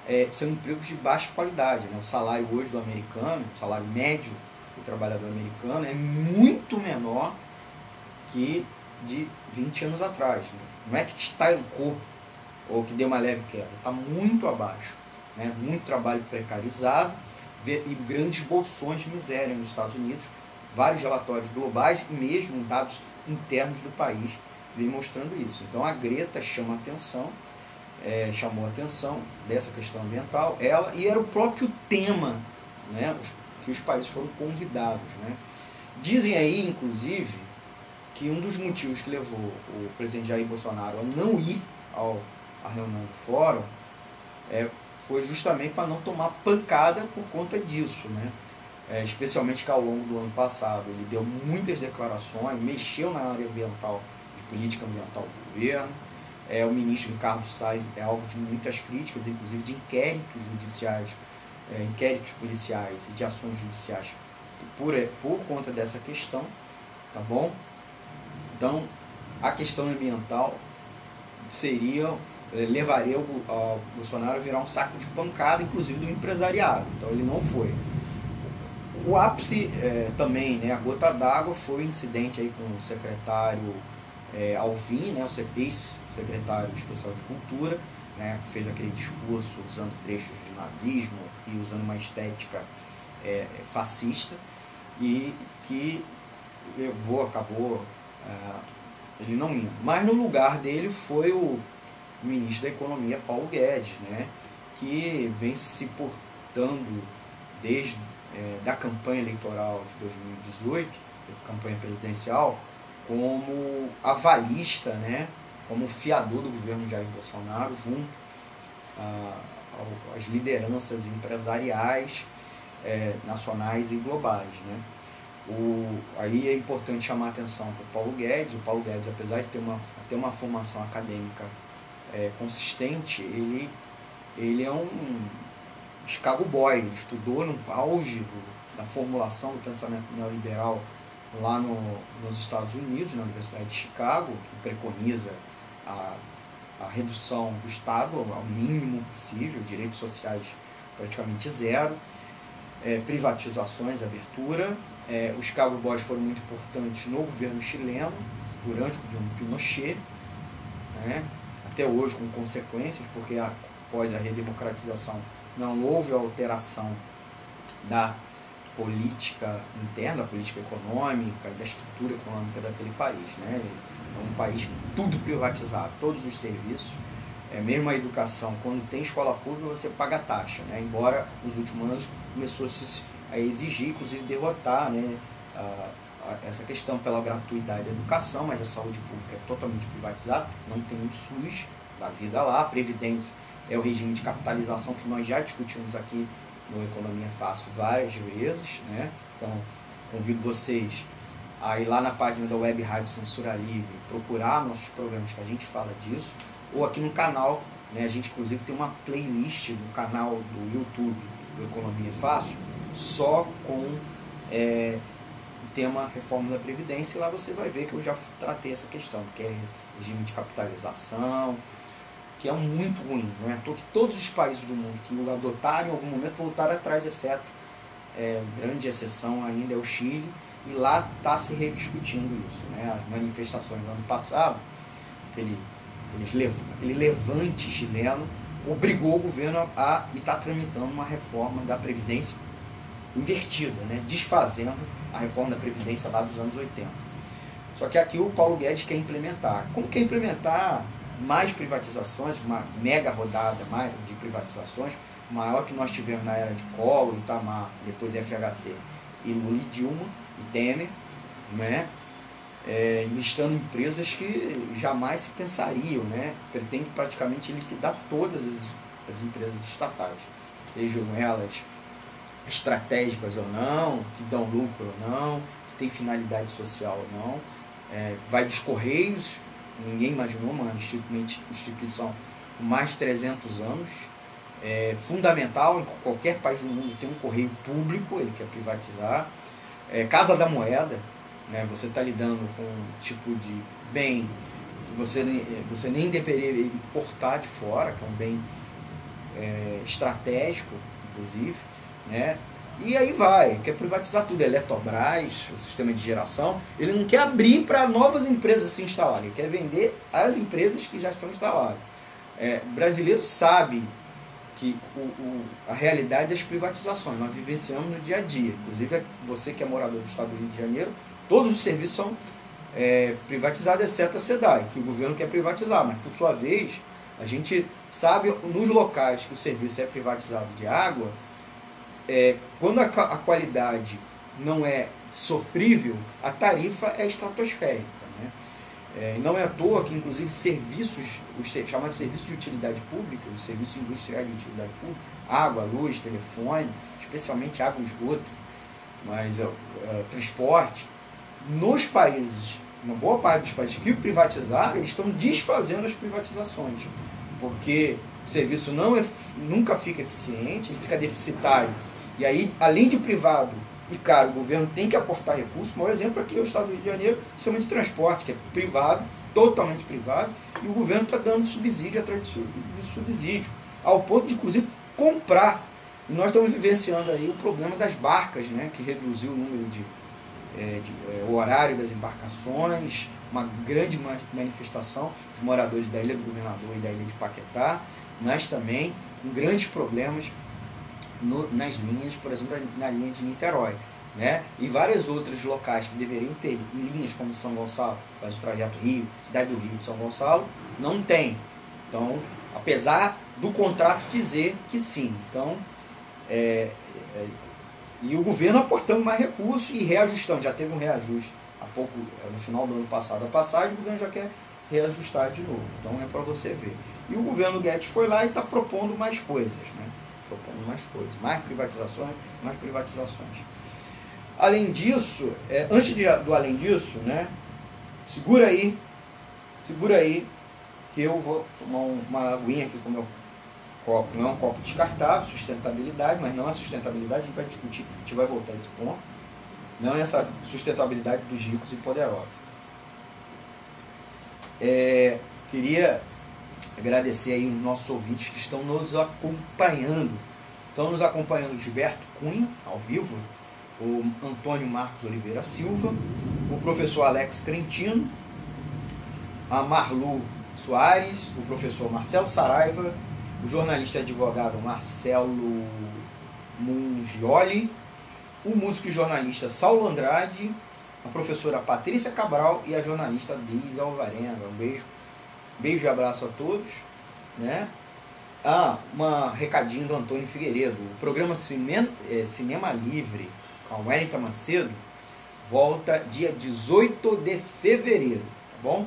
é, são empregos de baixa qualidade. Né? O salário hoje do americano, o salário médio do trabalhador americano é muito menor que de 20 anos atrás. Né? Não é que estancou ou que deu uma leve queda, está muito abaixo. Né? Muito trabalho precarizado e grandes bolsões de miséria nos Estados Unidos, vários relatórios globais e mesmo dados internos do país vem mostrando isso. Então a Greta chama atenção, é, chamou atenção dessa questão ambiental, ela e era o próprio tema né, que os países foram convidados. Né. Dizem aí, inclusive, que um dos motivos que levou o presidente Jair Bolsonaro a não ir ao, à reunião do fórum é, foi justamente para não tomar pancada por conta disso, né? É, especialmente que ao longo do ano passado ele deu muitas declarações, mexeu na área ambiental, de política ambiental do governo. É, o ministro Ricardo Salles é alvo de muitas críticas, inclusive de inquéritos judiciais, é, inquéritos policiais e de ações judiciais por, por conta dessa questão, tá bom? Então, a questão ambiental seria levaria o, o Bolsonaro a virar um saco de pancada, inclusive do empresariado. Então ele não foi. O ápice é, também, né, a gota d'água, foi o incidente aí com o secretário é, Alvim, né, o CEPIS, secretário especial de Cultura, né, que fez aquele discurso usando trechos de nazismo e usando uma estética é, fascista, e que levou, acabou, ele não indo. Mas no lugar dele foi o ministro da Economia, Paulo Guedes, né, que vem se portando desde é, da campanha eleitoral de 2018, campanha presidencial, como avalista, né, como fiador do governo Jair Bolsonaro, junto às lideranças empresariais é, nacionais e globais. Né. O, aí é importante chamar a atenção para o Paulo Guedes. O Paulo Guedes, apesar de ter uma, ter uma formação acadêmica é, consistente, ele, ele é um Chicago Boy, ele estudou no auge do, da formulação do pensamento neoliberal lá no, nos Estados Unidos, na Universidade de Chicago, que preconiza a, a redução do Estado ao mínimo possível, direitos sociais praticamente zero, é, privatizações, abertura. É, os Chicago Boys foram muito importantes no governo chileno, durante o governo Pinochet. Né? Até hoje com consequências, porque após a redemocratização não houve alteração da política interna, da política econômica, da estrutura econômica daquele país. Né? É um país tudo privatizado, todos os serviços, é, mesmo a educação, quando tem escola pública você paga taxa, né? embora nos últimos anos começou a, exigir, inclusive derrotar né? a, essa questão pela gratuidade da educação, mas a saúde pública é totalmente privatizada, não tem um SUS da vida lá, a Previdência é o regime de capitalização que nós já discutimos aqui no Economia Fácil várias vezes, né? Então, convido vocês a ir lá na página da Web Rádio Censura Livre, procurar nossos programas que a gente fala disso, ou aqui no canal, né? A gente inclusive tem uma playlist no canal do YouTube do Economia Fácil, só com é, tema reforma da Previdência, e lá você vai ver que eu já tratei essa questão, que é regime de capitalização, que é muito ruim. Não é à que todos os países do mundo que o adotaram em algum momento voltaram atrás, exceto é, grande exceção ainda é o Chile, e lá está se rediscutindo isso. Né? As manifestações do ano passado, aquele, aquele levante chileno, obrigou o governo a estar tá tramitando uma reforma da Previdência invertida, né? desfazendo a reforma da Previdência lá dos anos 80. Só que aqui o Paulo Guedes quer implementar. Como quer implementar mais privatizações, uma mega rodada mais de privatizações, maior que nós tivemos na era de Collor, Itamar, depois FHC, e Lula e Dilma, e Temer, né? É, listando empresas que jamais se pensariam, né? pretende praticamente liquidar todas as, as empresas estatais, sejam elas estratégicas ou não, que dão lucro ou não, que tem finalidade social ou não. É, vai dos Correios, ninguém imaginou uma instituição com mais de 300 anos. É fundamental em qualquer país do mundo ter um correio público, ele quer privatizar. É, Casa da Moeda, né, você está lidando com um tipo de bem que você, você nem deveria importar de fora, que é um bem é, estratégico, inclusive, né? E aí vai, quer privatizar tudo, Eletrobras, o sistema de geração, ele não quer abrir para novas empresas se instalarem, ele quer vender as empresas que já estão instaladas. É, o brasileiro sabe que o, o, a realidade das privatizações, nós vivenciamos no dia a dia. Inclusive, você que é morador do estado do Rio de Janeiro, todos os serviços são é, privatizados, exceto a SEDAI, que o governo quer privatizar, mas por sua vez, a gente sabe nos locais que o serviço é privatizado de água, é, quando a, a, qualidade não é sofrível, a tarifa é estratosférica. Né? É, não é à toa que, inclusive, serviços, os chamados serviços de utilidade pública, os serviços industriais de utilidade pública, água, luz, telefone, especialmente água e esgoto, mas é, é, transporte, nos países, uma boa parte dos países que privatizaram, eles estão desfazendo as privatizações, porque o serviço não é, nunca fica eficiente, ele fica deficitário e aí, além de privado e caro, o governo tem que aportar recursos. O maior exemplo aqui é o Estado do Rio de Janeiro, sistema de transporte, que é privado, totalmente privado, e o governo está dando subsídio atrás de subsídio, ao ponto de, inclusive, comprar. E nós estamos vivenciando aí o problema das barcas, né, que reduziu o número de, é, de é, o horário das embarcações, uma grande manifestação dos moradores da Ilha do Governador e da Ilha de Paquetá, mas também com grandes problemas no, nas linhas, por exemplo, na linha de Niterói. Né? E vários outros locais que deveriam ter linhas como São Gonçalo, faz o trajeto Rio, Cidade do Rio, São Gonçalo, não tem. Então, apesar do contrato dizer que sim. Então, é, é, e o governo aportando mais recursos e reajustando. Já teve um reajuste há pouco, é, no final do ano passado, a passagem, o governo já quer reajustar de novo. Então é para você ver. E o governo Guedes foi lá e está propondo mais coisas. Né? Propondo mais coisas, mais privatizações, mais privatizações. Além disso, é, antes de, do além disso, né, segura aí, segura aí, que eu vou tomar uma aguinha aqui com o meu copo. Não é um copo descartável, sustentabilidade, mas não é sustentabilidade, a gente vai discutir, a gente vai voltar a esse ponto. Não é essa sustentabilidade dos ricos e poderosos. É, queria agradecer aí os nossos ouvintes que estão nos acompanhando. Estão nos acompanhando Gilberto Cunha, ao vivo, o Antônio Marcos Oliveira Silva, o professor Alex Trentino, a Marlu Soares, o professor Marcelo Saraiva, o jornalista e advogado Marcelo Mungioli, o músico e jornalista Saulo Andrade, a professora Patrícia Cabral e a jornalista Deise Alvarenga. Um beijo Beijo e abraço a todos. Né? Ah, um recadinho do Antônio Figueiredo. O programa Cinema, é, Cinema Livre com Wellington Macedo volta dia 18 de fevereiro, tá bom?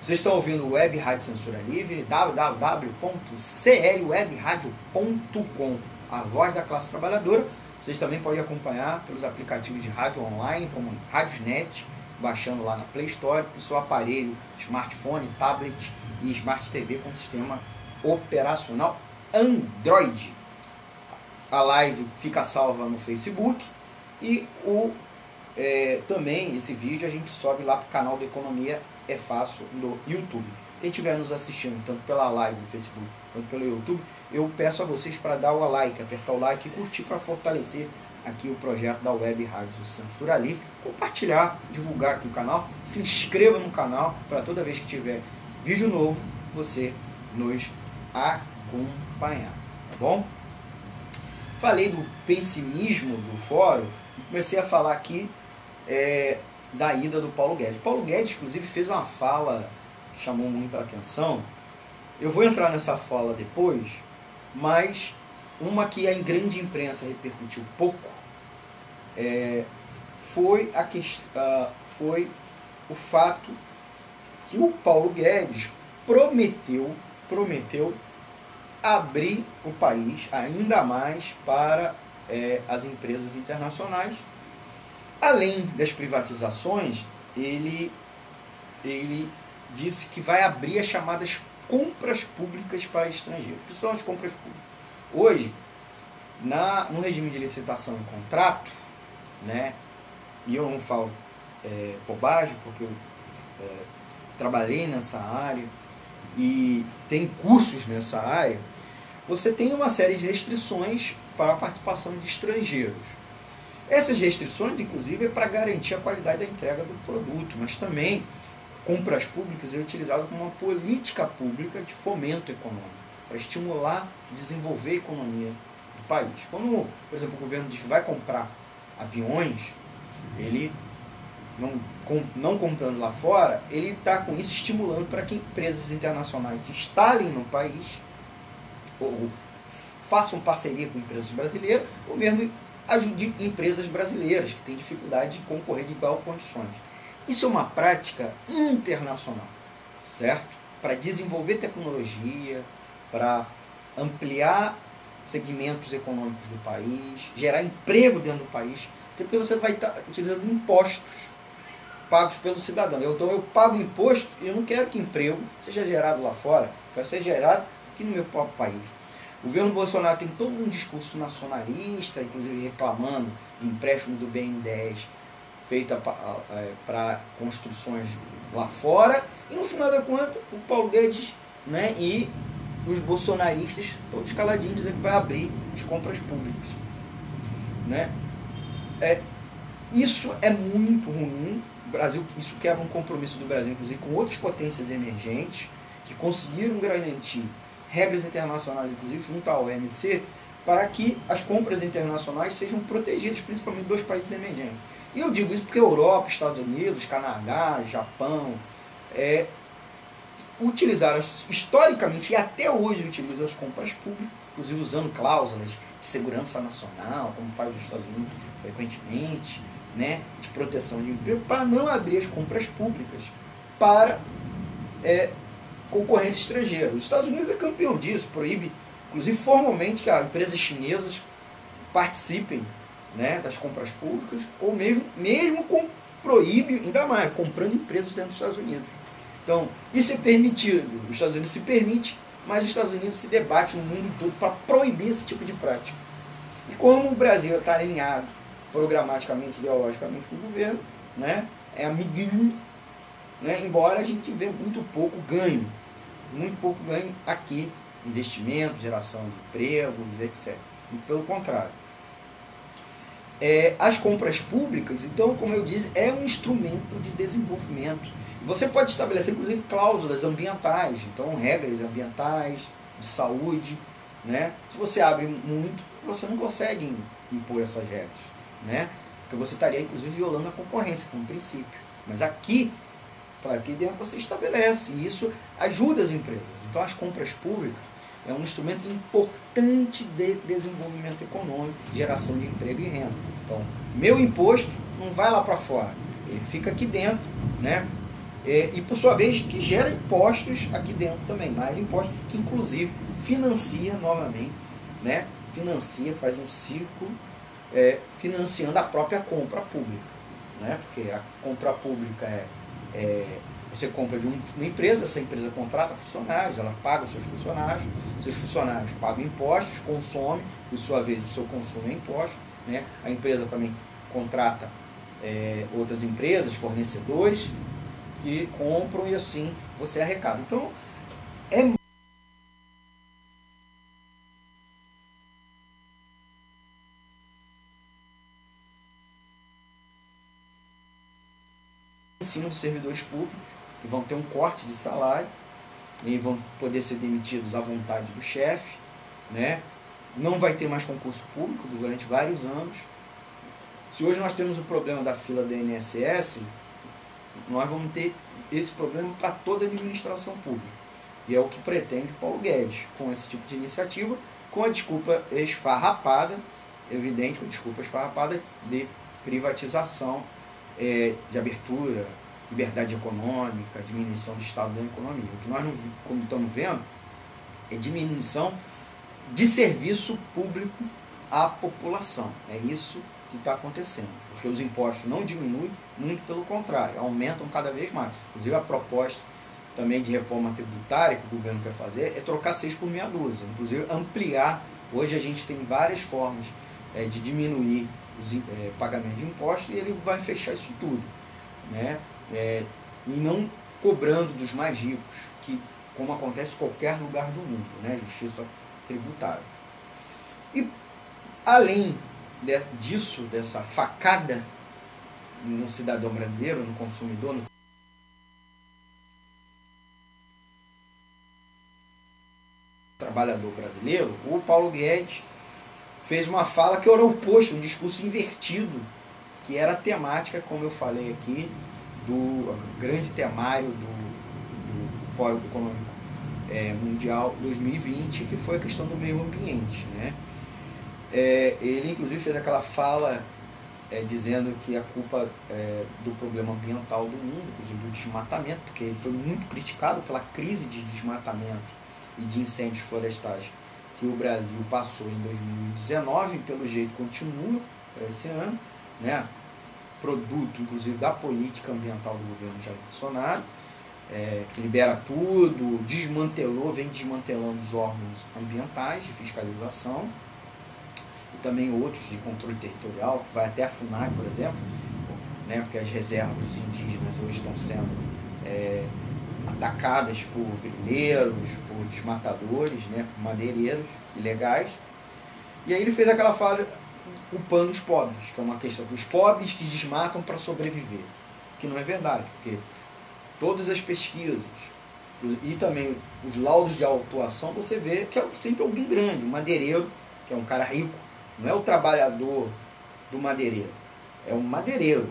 Vocês estão ouvindo o Web Rádio Censura Livre, www.clwebradio.com, a voz da classe trabalhadora. Vocês também podem acompanhar pelos aplicativos de rádio online, como Radiosnet, baixando lá na Play Store para o seu aparelho, smartphone, tablet e Smart TV com sistema operacional Android. A live fica salva no Facebook e o é, também esse vídeo a gente sobe lá para o canal do Economia é Fácil no YouTube. Quem estiver nos assistindo, tanto pela live do Facebook quanto pelo YouTube, eu peço a vocês para dar o like, apertar o like e curtir para fortalecer aqui o projeto da Web Rádio Censura Livre, compartilhar, divulgar aqui o canal, se inscreva no canal para toda vez que tiver vídeo novo, você nos acompanhar, tá bom? Falei do pessimismo do fórum comecei a falar aqui é, da ida do Paulo Guedes. Paulo Guedes, inclusive, fez uma fala que chamou muita atenção. Eu vou entrar nessa fala depois, mas uma que a grande imprensa repercutiu pouco é, foi, a uh, foi o fato que o Paulo Guedes prometeu, prometeu abrir o país ainda mais para é, as empresas internacionais. Além das privatizações, ele, ele disse que vai abrir as chamadas compras públicas para estrangeiros. O que são as compras públicas? Hoje, na, no regime de licitação e contrato, né, e eu não falo é, bobagem, porque eu é, trabalhei nessa área e tem cursos nessa área, você tem uma série de restrições para a participação de estrangeiros. Essas restrições, inclusive, é para garantir a qualidade da entrega do produto, mas também compras públicas é utilizado como uma política pública de fomento econômico, para estimular, desenvolver a economia do país. Quando, por exemplo, o governo diz que vai comprar aviões, ele não, com, não comprando lá fora, ele está com isso estimulando para que empresas internacionais se instalem no país, ou façam parceria com empresas brasileiras, ou mesmo ajude empresas brasileiras que têm dificuldade de concorrer de igual condições. Isso é uma prática internacional, certo? Para desenvolver tecnologia, para ampliar segmentos econômicos do país, gerar emprego dentro do país, porque você vai estar utilizando impostos pagos pelo cidadão. Então eu pago imposto e eu não quero que emprego seja gerado lá fora, quero ser gerado aqui no meu próprio país. O governo Bolsonaro tem todo um discurso nacionalista, inclusive reclamando de empréstimo do BN10 feita para construções lá fora, e no final da conta o Paulo Guedes né, e os bolsonaristas, todos caladinhos, dizem que vai abrir as compras públicas. Né? É, isso é muito ruim. Brasil, isso quebra um compromisso do Brasil, inclusive, com outras potências emergentes que conseguiram garantir regras internacionais, inclusive junto à OMC, para que as compras internacionais sejam protegidas, principalmente dos países emergentes. E eu digo isso porque Europa, Estados Unidos, Canadá, Japão, é, utilizaram historicamente e até hoje utilizam as compras públicas, inclusive usando cláusulas de segurança nacional, como faz os Estados Unidos frequentemente, né, de proteção de emprego, para não abrir as compras públicas para é, concorrência estrangeira. Os Estados Unidos é campeão disso, proíbe, inclusive formalmente, que as empresas chinesas participem né, das compras públicas, ou mesmo, mesmo com, proíbe, ainda mais, comprando empresas dentro dos Estados Unidos. Então, isso é permitido, os Estados Unidos se permite, mas os Estados Unidos se debate no mundo todo para proibir esse tipo de prática. E como o Brasil está alinhado programaticamente, ideologicamente com o governo, né, é amiguinho, né, embora a gente vê muito pouco ganho, muito pouco ganho aqui, investimento, geração de empregos, etc. E pelo contrário é, as compras públicas, então, como eu disse, é um instrumento de desenvolvimento. Você pode estabelecer, inclusive, cláusulas ambientais, então, regras ambientais, de saúde. Né? Se você abre muito, você não consegue impor essas regras. Né? Porque você estaria, inclusive, violando a concorrência, como princípio. Mas aqui, para aqui dentro, você estabelece. E isso ajuda as empresas. Então, as compras públicas é um instrumento importante de desenvolvimento econômico, geração de emprego e renda. Então, meu imposto não vai lá para fora, ele fica aqui dentro, né? E, e, por sua vez que gera impostos aqui dentro também, mais impostos que inclusive financia novamente, né? Financia, faz um círculo é, financiando a própria compra pública, né? Porque a compra pública é, é você compra de uma empresa, essa empresa contrata funcionários, ela paga os seus funcionários, seus funcionários pagam impostos, consomem, por sua vez o seu consumo é imposto. Né? A empresa também contrata é, outras empresas, fornecedores, que compram e assim você arrecada. Então, é em cima dos servidores públicos que vão ter um corte de salário e vão poder ser demitidos à vontade do chefe, né? Não vai ter mais concurso público durante vários anos. Se hoje nós temos o problema da fila da INSS, nós vamos ter esse problema para toda a administração pública, que é o que pretende Paulo Guedes com esse tipo de iniciativa, com a desculpa esfarrapada, evidente, com a desculpa esfarrapada de privatização, é, de abertura liberdade econômica, diminuição do estado da economia. O que nós não como estamos vendo é diminuição de serviço público à população. É isso que está acontecendo. Porque os impostos não diminuem, muito pelo contrário, aumentam cada vez mais. Inclusive a proposta também de reforma tributária que o governo quer fazer é trocar seis por meia dúzia. Inclusive ampliar. Hoje a gente tem várias formas é, de diminuir os é, pagamentos de impostos e ele vai fechar isso tudo. Né? é, e não cobrando dos mais ricos, que como acontece em qualquer lugar do mundo, né? Justiça tributário. E além disso, dessa facada no cidadão brasileiro, no consumidor, no trabalhador brasileiro, o Paulo Guedes fez uma fala que era oposto, um discurso invertido, que era a temática, como eu falei aqui, do grande temário do, do Fórum Econômico é, Mundial 2020, que foi a questão do meio ambiente. Né? É, ele, inclusive, fez aquela fala é, dizendo que a culpa é, do problema ambiental do mundo, inclusive do desmatamento, porque ele foi muito criticado pela crise de desmatamento e de incêndios florestais que o Brasil passou em 2019, pelo jeito continua para esse ano, né? produto, inclusive, da política ambiental do governo Jair Bolsonaro, é, que libera tudo, desmantelou, vem desmantelando os órgãos ambientais de fiscalização, e também outros de controle territorial, que vai até a FUNAI, por exemplo, né, porque as reservas indígenas hoje estão sendo é, atacadas por grileiros, por desmatadores, né, por madeireiros ilegais. E aí ele fez aquela fala culpando os pobres, que é uma questão dos pobres que desmatam para sobreviver. Que não é verdade, porque todas as pesquisas e também os laudos de autuação, você vê que é sempre alguém grande, um madeireiro, que é um cara rico, não é o trabalhador do madeireiro, é um madeireiro,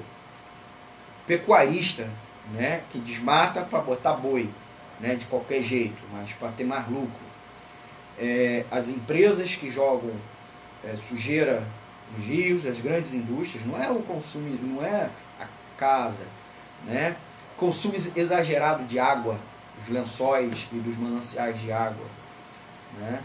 pecuarista, né, que desmata para botar boi, né, de qualquer jeito, mas para ter mais lucro. É, as empresas que jogam é, sujeira nos rios, as grandes indústrias, não é o consumo, não é a casa, né? Consumo exagerado de água, dos lençóis e dos mananciais de água, né?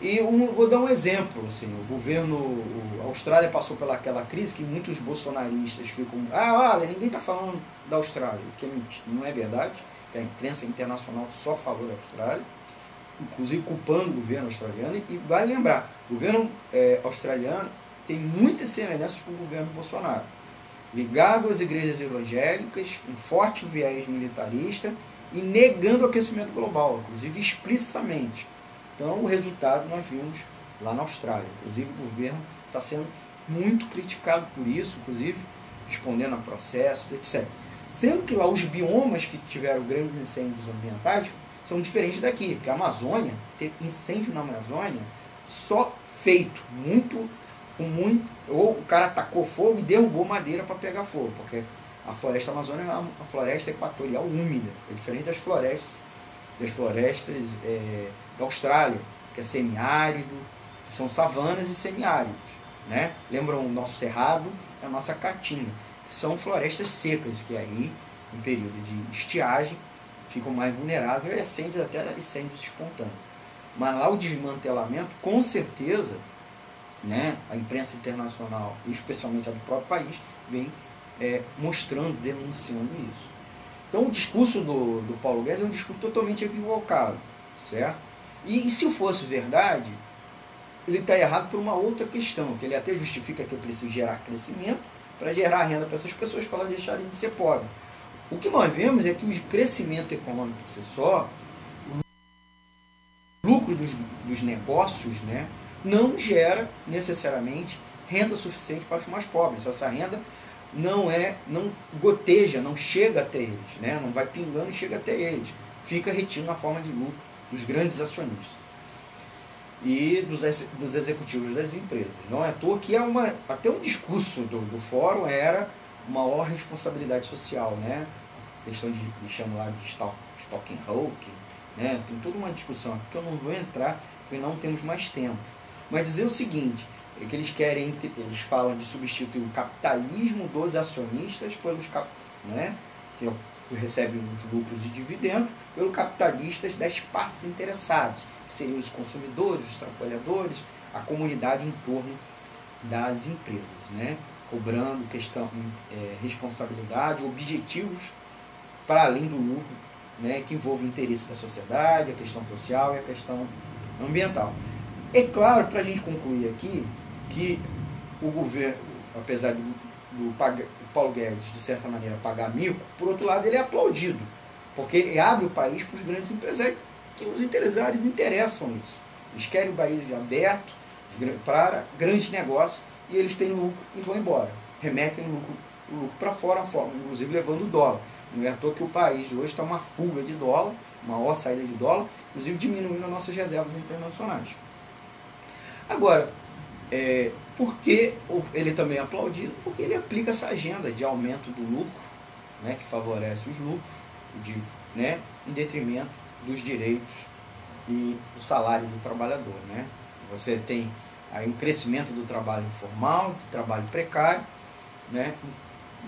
E um, vou dar um exemplo, assim, o governo, a Austrália passou pelaquela crise que muitos bolsonaristas ficam, ah, olha, ninguém está falando da Austrália, que é não é verdade, a imprensa internacional só falou da Austrália, inclusive culpando o governo australiano, e vale lembrar, o governo é, australiano tem muitas semelhanças com o governo Bolsonaro, ligado às igrejas evangélicas, um forte viés militarista e negando o aquecimento global, inclusive explicitamente então, o resultado nós vimos lá na Austrália. Inclusive, o governo está sendo muito criticado por isso, inclusive respondendo a processos, etc. Sendo que lá os biomas que tiveram grandes incêndios ambientais são diferentes daqui, porque a Amazônia, teve incêndio na Amazônia, só feito, muito, com muito, ou o cara atacou fogo e derrubou madeira para pegar fogo, porque a floresta amazônica é uma floresta equatorial úmida, é diferente das florestas, das florestas é, da Austrália, que é semiárido, que são savanas e semiáridos. Né? Lembram o nosso cerrado e a nossa caatinga, que são florestas secas, que aí, em período de estiagem, ficam mais vulneráveis a incêndios, até incêndios espontâneos. Mas lá o desmantelamento, com certeza, né, a imprensa internacional, e especialmente a do próprio país, vem é, mostrando, denunciando isso. Então o discurso do, do Paulo Guedes é um discurso totalmente equivocado, certo? E, e se fosse verdade, ele está errado por uma outra questão, que ele até justifica que eu preciso gerar crescimento para gerar renda para essas pessoas para elas deixarem de ser pobres. O que nós vemos é que o crescimento econômico por si só, o lucro dos, dos negócios, né, não gera necessariamente renda suficiente para os mais pobres. Essa renda não é, não goteja, não chega até eles, né, não vai pingando e chega até eles. Fica retido na forma de lucro dos grandes acionistas e dos, dos executivos das empresas. Não é à toa que é uma, até um discurso do, do fórum era maior responsabilidade social, né? A questão de, de chamar lá de stock, stock né? Tem toda uma discussão aqui que eu não vou entrar porque não temos mais tempo. Mas dizer o seguinte, é que eles querem, eles falam de substituir o capitalismo dos acionistas pelos né? que é recebem os lucros e dividendos, pelo capitalistas das partes interessadas, que seriam os consumidores, os trabalhadores, a comunidade em torno das empresas, né? cobrando questão, é, responsabilidade, objetivos para além do lucro, né? que envolve o interesse da sociedade, a questão social e a questão ambiental. É claro, para a gente concluir aqui, que o governo, apesar do, do Paulo Guedes, de certa maneira, pagar mico, por outro lado, ele é aplaudido, porque ele abre o país para os grandes empresários, que os empresários interessam isso. Eles querem o país aberto para grandes negócios e eles têm lucro e vão embora. Remetem o lucro, lucro para fora, forma, inclusive levando o dólar. Não é à toa que o país hoje está uma fuga de dólar, maior saída de dólar, inclusive diminuindo as nossas reservas internacionais. Agora, é, por que ele também é aplaudido? Porque ele aplica essa agenda de aumento do lucro, né, que favorece os lucros, de, né, em detrimento dos direitos e do salário do trabalhador. Né? Você tem aí um crescimento do trabalho informal, do trabalho precário, né?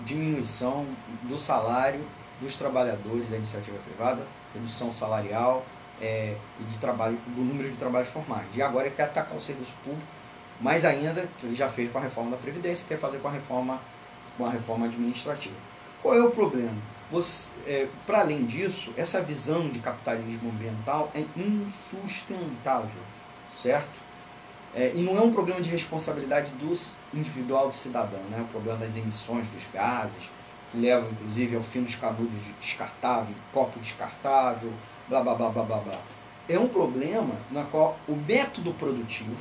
diminuição do salário dos trabalhadores da iniciativa privada, redução salarial é, e de trabalho, do número de trabalhos formais. E agora ele quer atacar o serviço público, mais ainda que ele já fez com a reforma da Previdência, quer fazer com a reforma, com a reforma administrativa. Qual é o problema? É, Para além disso, essa visão de capitalismo ambiental é insustentável, certo? É, e não é um problema de responsabilidade do individual do cidadão, né? o problema das emissões dos gases, que levam inclusive ao fim dos canudos descartáveis, copo descartável, blá blá blá blá blá blá. É um problema na qual o método produtivo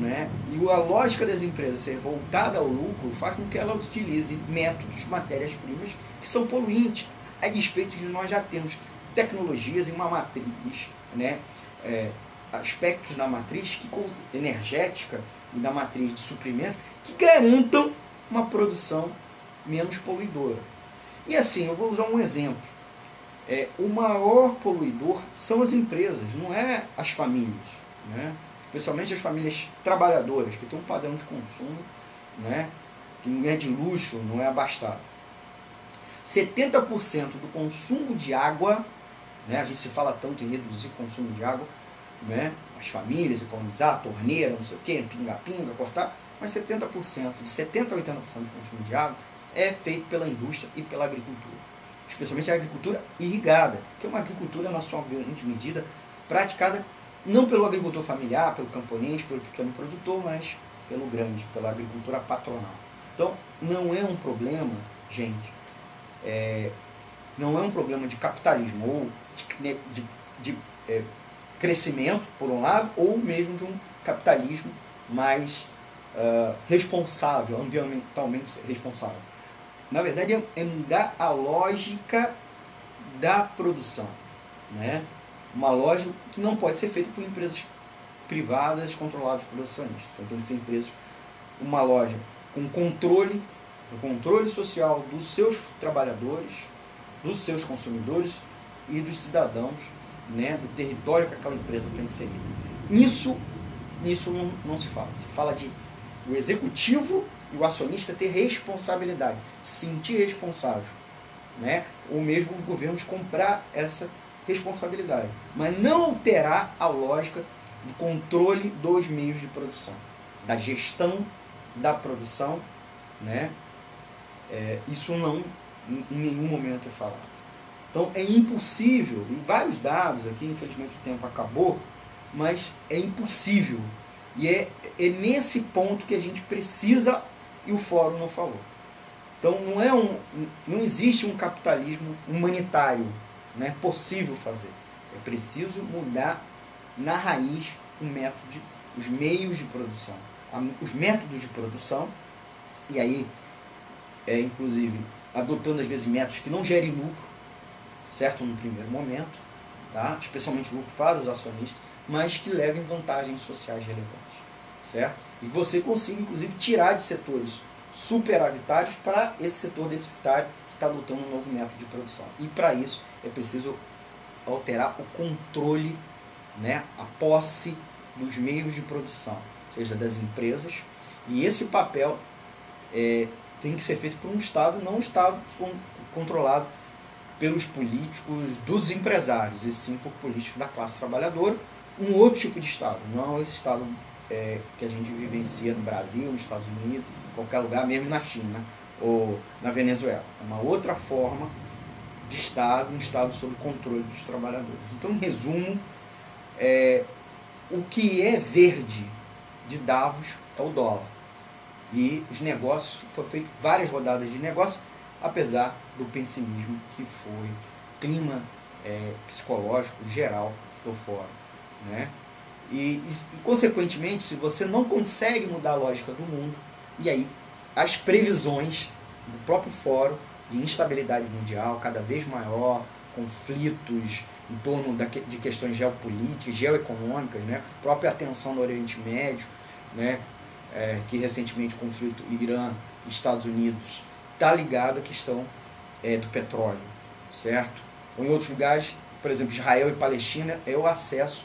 né, e a lógica das empresas ser voltada ao lucro faz com que elas utilizem métodos, matérias-primas que são poluentes, a despeito de nós já termos tecnologias em uma matriz, né, é, aspectos na matriz que, energética e na matriz de suprimento que garantam uma produção menos poluidora. E assim, eu vou usar um exemplo. É, o maior poluidor são as empresas, não é as famílias. Né? Especialmente as famílias trabalhadoras, que têm um padrão de consumo né? que não é de luxo, não é abastado. 70% do consumo de água, né? a gente se fala tanto em reduzir o consumo de água, né? as famílias economizar, torneira, não sei o quê, pinga-pinga, cortar, mas 70%, de 70% a 80% do consumo de água é feito pela indústria e pela agricultura. Especialmente a agricultura irrigada, que é uma agricultura, na sua grande medida, praticada não pelo agricultor familiar, pelo camponês, pelo pequeno produtor, mas pelo grande, pela agricultura patronal. Então, não é um problema, gente, é, não é um problema de capitalismo ou de, de, de é, crescimento, por um lado, ou mesmo de um capitalismo mais uh, responsável, ambientalmente responsável. Na verdade, é, é mudar a lógica da produção. Né? Uma lógica que não pode ser feita por empresas privadas controladas por acionistas. Então, tem que ser empresas, uma loja com controle, o controle social dos seus trabalhadores, dos seus consumidores e dos cidadãos né, do território que aquela empresa tem inserido. Nisso, nisso não, não se fala. Se fala de o executivo e o acionista ter responsabilidade, se sentir responsável, né? ou mesmo o governo de comprar essa responsabilidade, mas não alterar a lógica do controle dos meios de produção, da gestão da produção, né? É, isso não em nenhum momento é falado. Então é impossível, e vários dados aqui, infelizmente o tempo acabou, mas é impossível. E é, é nesse ponto que a gente precisa, e o fórum não falou. Então não, é um, não existe um capitalismo humanitário, não é possível fazer. É preciso mudar na raiz o método os meios de produção, os métodos de produção, e aí, é, inclusive, adotando às vezes métodos que não gerem lucro, certo? No primeiro momento, tá? especialmente lucro para os acionistas, mas que levem vantagens sociais relevantes, certo? E você consiga, inclusive, tirar de setores superavitários para esse setor deficitário que está lutando um novo método de produção. E para isso é preciso alterar o controle, né, a posse dos meios de produção, seja das empresas, e esse papel é, tem que ser feito por um Estado, não um Estado controlado pelos políticos dos empresários, e sim por políticos da classe trabalhadora, um outro tipo de Estado, não esse Estado é, que a gente vivencia no Brasil, nos Estados Unidos, em qualquer lugar, mesmo na China ou na Venezuela. É uma outra forma de Estado, um Estado sob controle dos trabalhadores. Então, em resumo, é, o que é verde de Davos é o dólar. E os negócios, foram feitas várias rodadas de negócios, apesar do pessimismo que foi clima é, psicológico geral do fórum. Né? E, e, consequentemente, se você não consegue mudar a lógica do mundo, e aí as previsões do próprio fórum de instabilidade mundial cada vez maior, conflitos em torno de questões geopolíticas, geoeconômicas, né? própria atenção no Oriente Médio, né? É, que recentemente o conflito Irã Estados Unidos está ligado à questão é, do petróleo, certo? Ou em outros lugares, por exemplo, Israel e Palestina, é o acesso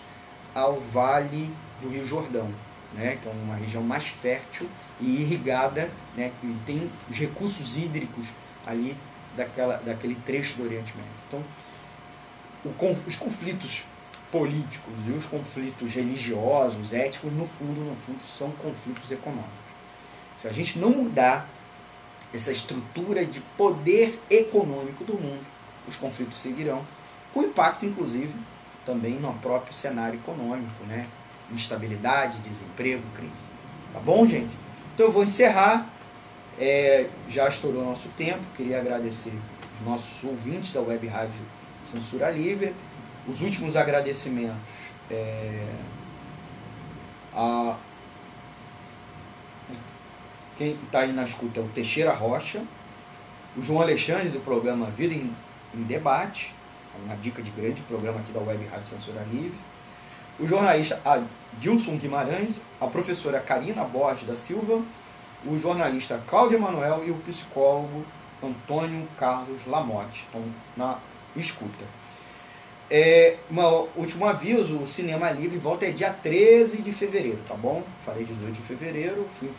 ao vale do Rio Jordão, né, que é uma região mais fértil e irrigada, né, que tem os recursos hídricos ali daquela, daquele trecho do Oriente Médio. Então, o, os conflitos políticos e os conflitos religiosos, éticos, no fundo, no fundo, são conflitos econômicos. Se a gente não mudar essa estrutura de poder econômico do mundo, os conflitos seguirão, com impacto, inclusive, também no próprio cenário econômico, né? Instabilidade, desemprego, crise. Tá bom, gente? Então eu vou encerrar. É, já estourou nosso tempo. Queria agradecer os nossos ouvintes da Web Rádio Censura Livre. Os últimos agradecimentos é, a quem está aí na escuta é o Teixeira Rocha, o João Alexandre do programa Vida em, em Debate, uma dica de grande programa aqui da Web Rádio Censura Livre, o jornalista Adilson Guimarães, a professora Karina Borges da Silva, o jornalista Cláudio Emanuel e o psicólogo Antônio Carlos Lamotte. Estão na escuta. É, uma, último aviso, o Cinema Livre volta é dia 13 de fevereiro, tá bom? Falei 18 de fevereiro, fui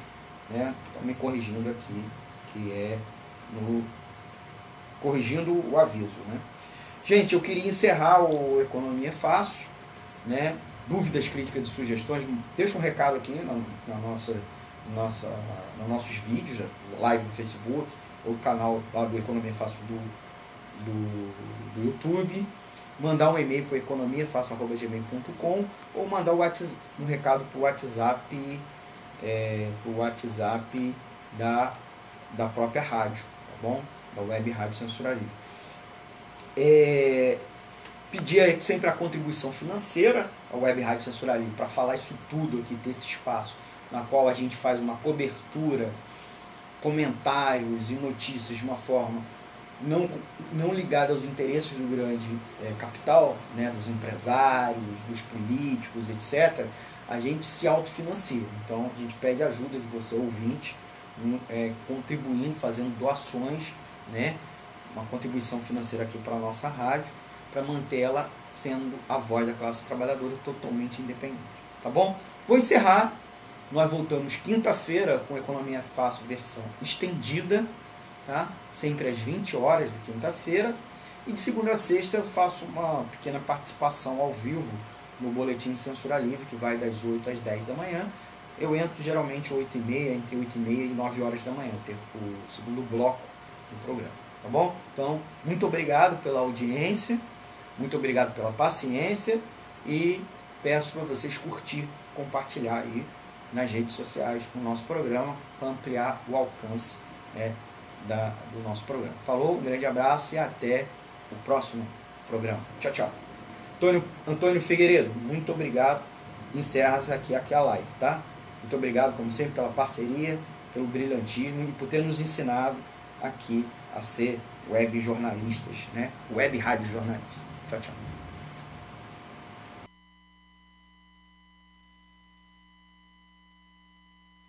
né? Me corrigindo aqui, que é no corrigindo o aviso, né? Gente, eu queria encerrar o Economia Fácil, né? Dúvidas, críticas e sugestões, deixa um recado aqui na, na nossa, nossa, nos nossos vídeos, live do Facebook, ou canal lá do Economia Fácil do, do, do YouTube, mandar um e-mail para economiafácil.gmail.com ou mandar WhatsApp, um recado para o WhatsApp é, para o WhatsApp da, da própria rádio, tá bom? Da Web Rádio Censura Livre. É, pedir sempre a contribuição financeira à Web Rádio Censura Livre para falar isso tudo aqui, ter esse espaço na qual a gente faz uma cobertura, comentários e notícias de uma forma não, não ligada aos interesses do grande é, capital, né, dos empresários, dos políticos, etc., a gente se autofinancia. Então a gente pede ajuda de você, ouvinte, é, contribuindo, fazendo doações, né? uma contribuição financeira aqui para a nossa rádio, para mantê-la sendo a voz da classe trabalhadora totalmente independente. Tá bom? Vou encerrar. Nós voltamos quinta-feira com Economia Fácil versão estendida, tá? sempre às 20 horas de quinta-feira. E de segunda a sexta eu faço uma pequena participação ao vivo no boletim Censura Livre, que vai das 8 às 10 da manhã. Eu entro geralmente 8 e meia, entre 8 e meia e 9 horas da manhã, o segundo bloco do programa. Tá bom? Então, muito obrigado pela audiência, muito obrigado pela paciência e peço para vocês curtir, compartilhar aí nas redes sociais o nosso programa para ampliar o alcance né, da, do nosso programa. Falou, um grande abraço e até o próximo programa. Tchau, tchau. Antônio, Antônio Figueiredo, muito obrigado. Encerra-se aqui, aqui a live, tá? Muito obrigado, como sempre, pela parceria, pelo brilhantismo e por ter nos ensinado aqui a ser web jornalistas, né? Web rádio jornalistas. Tchau, tchau.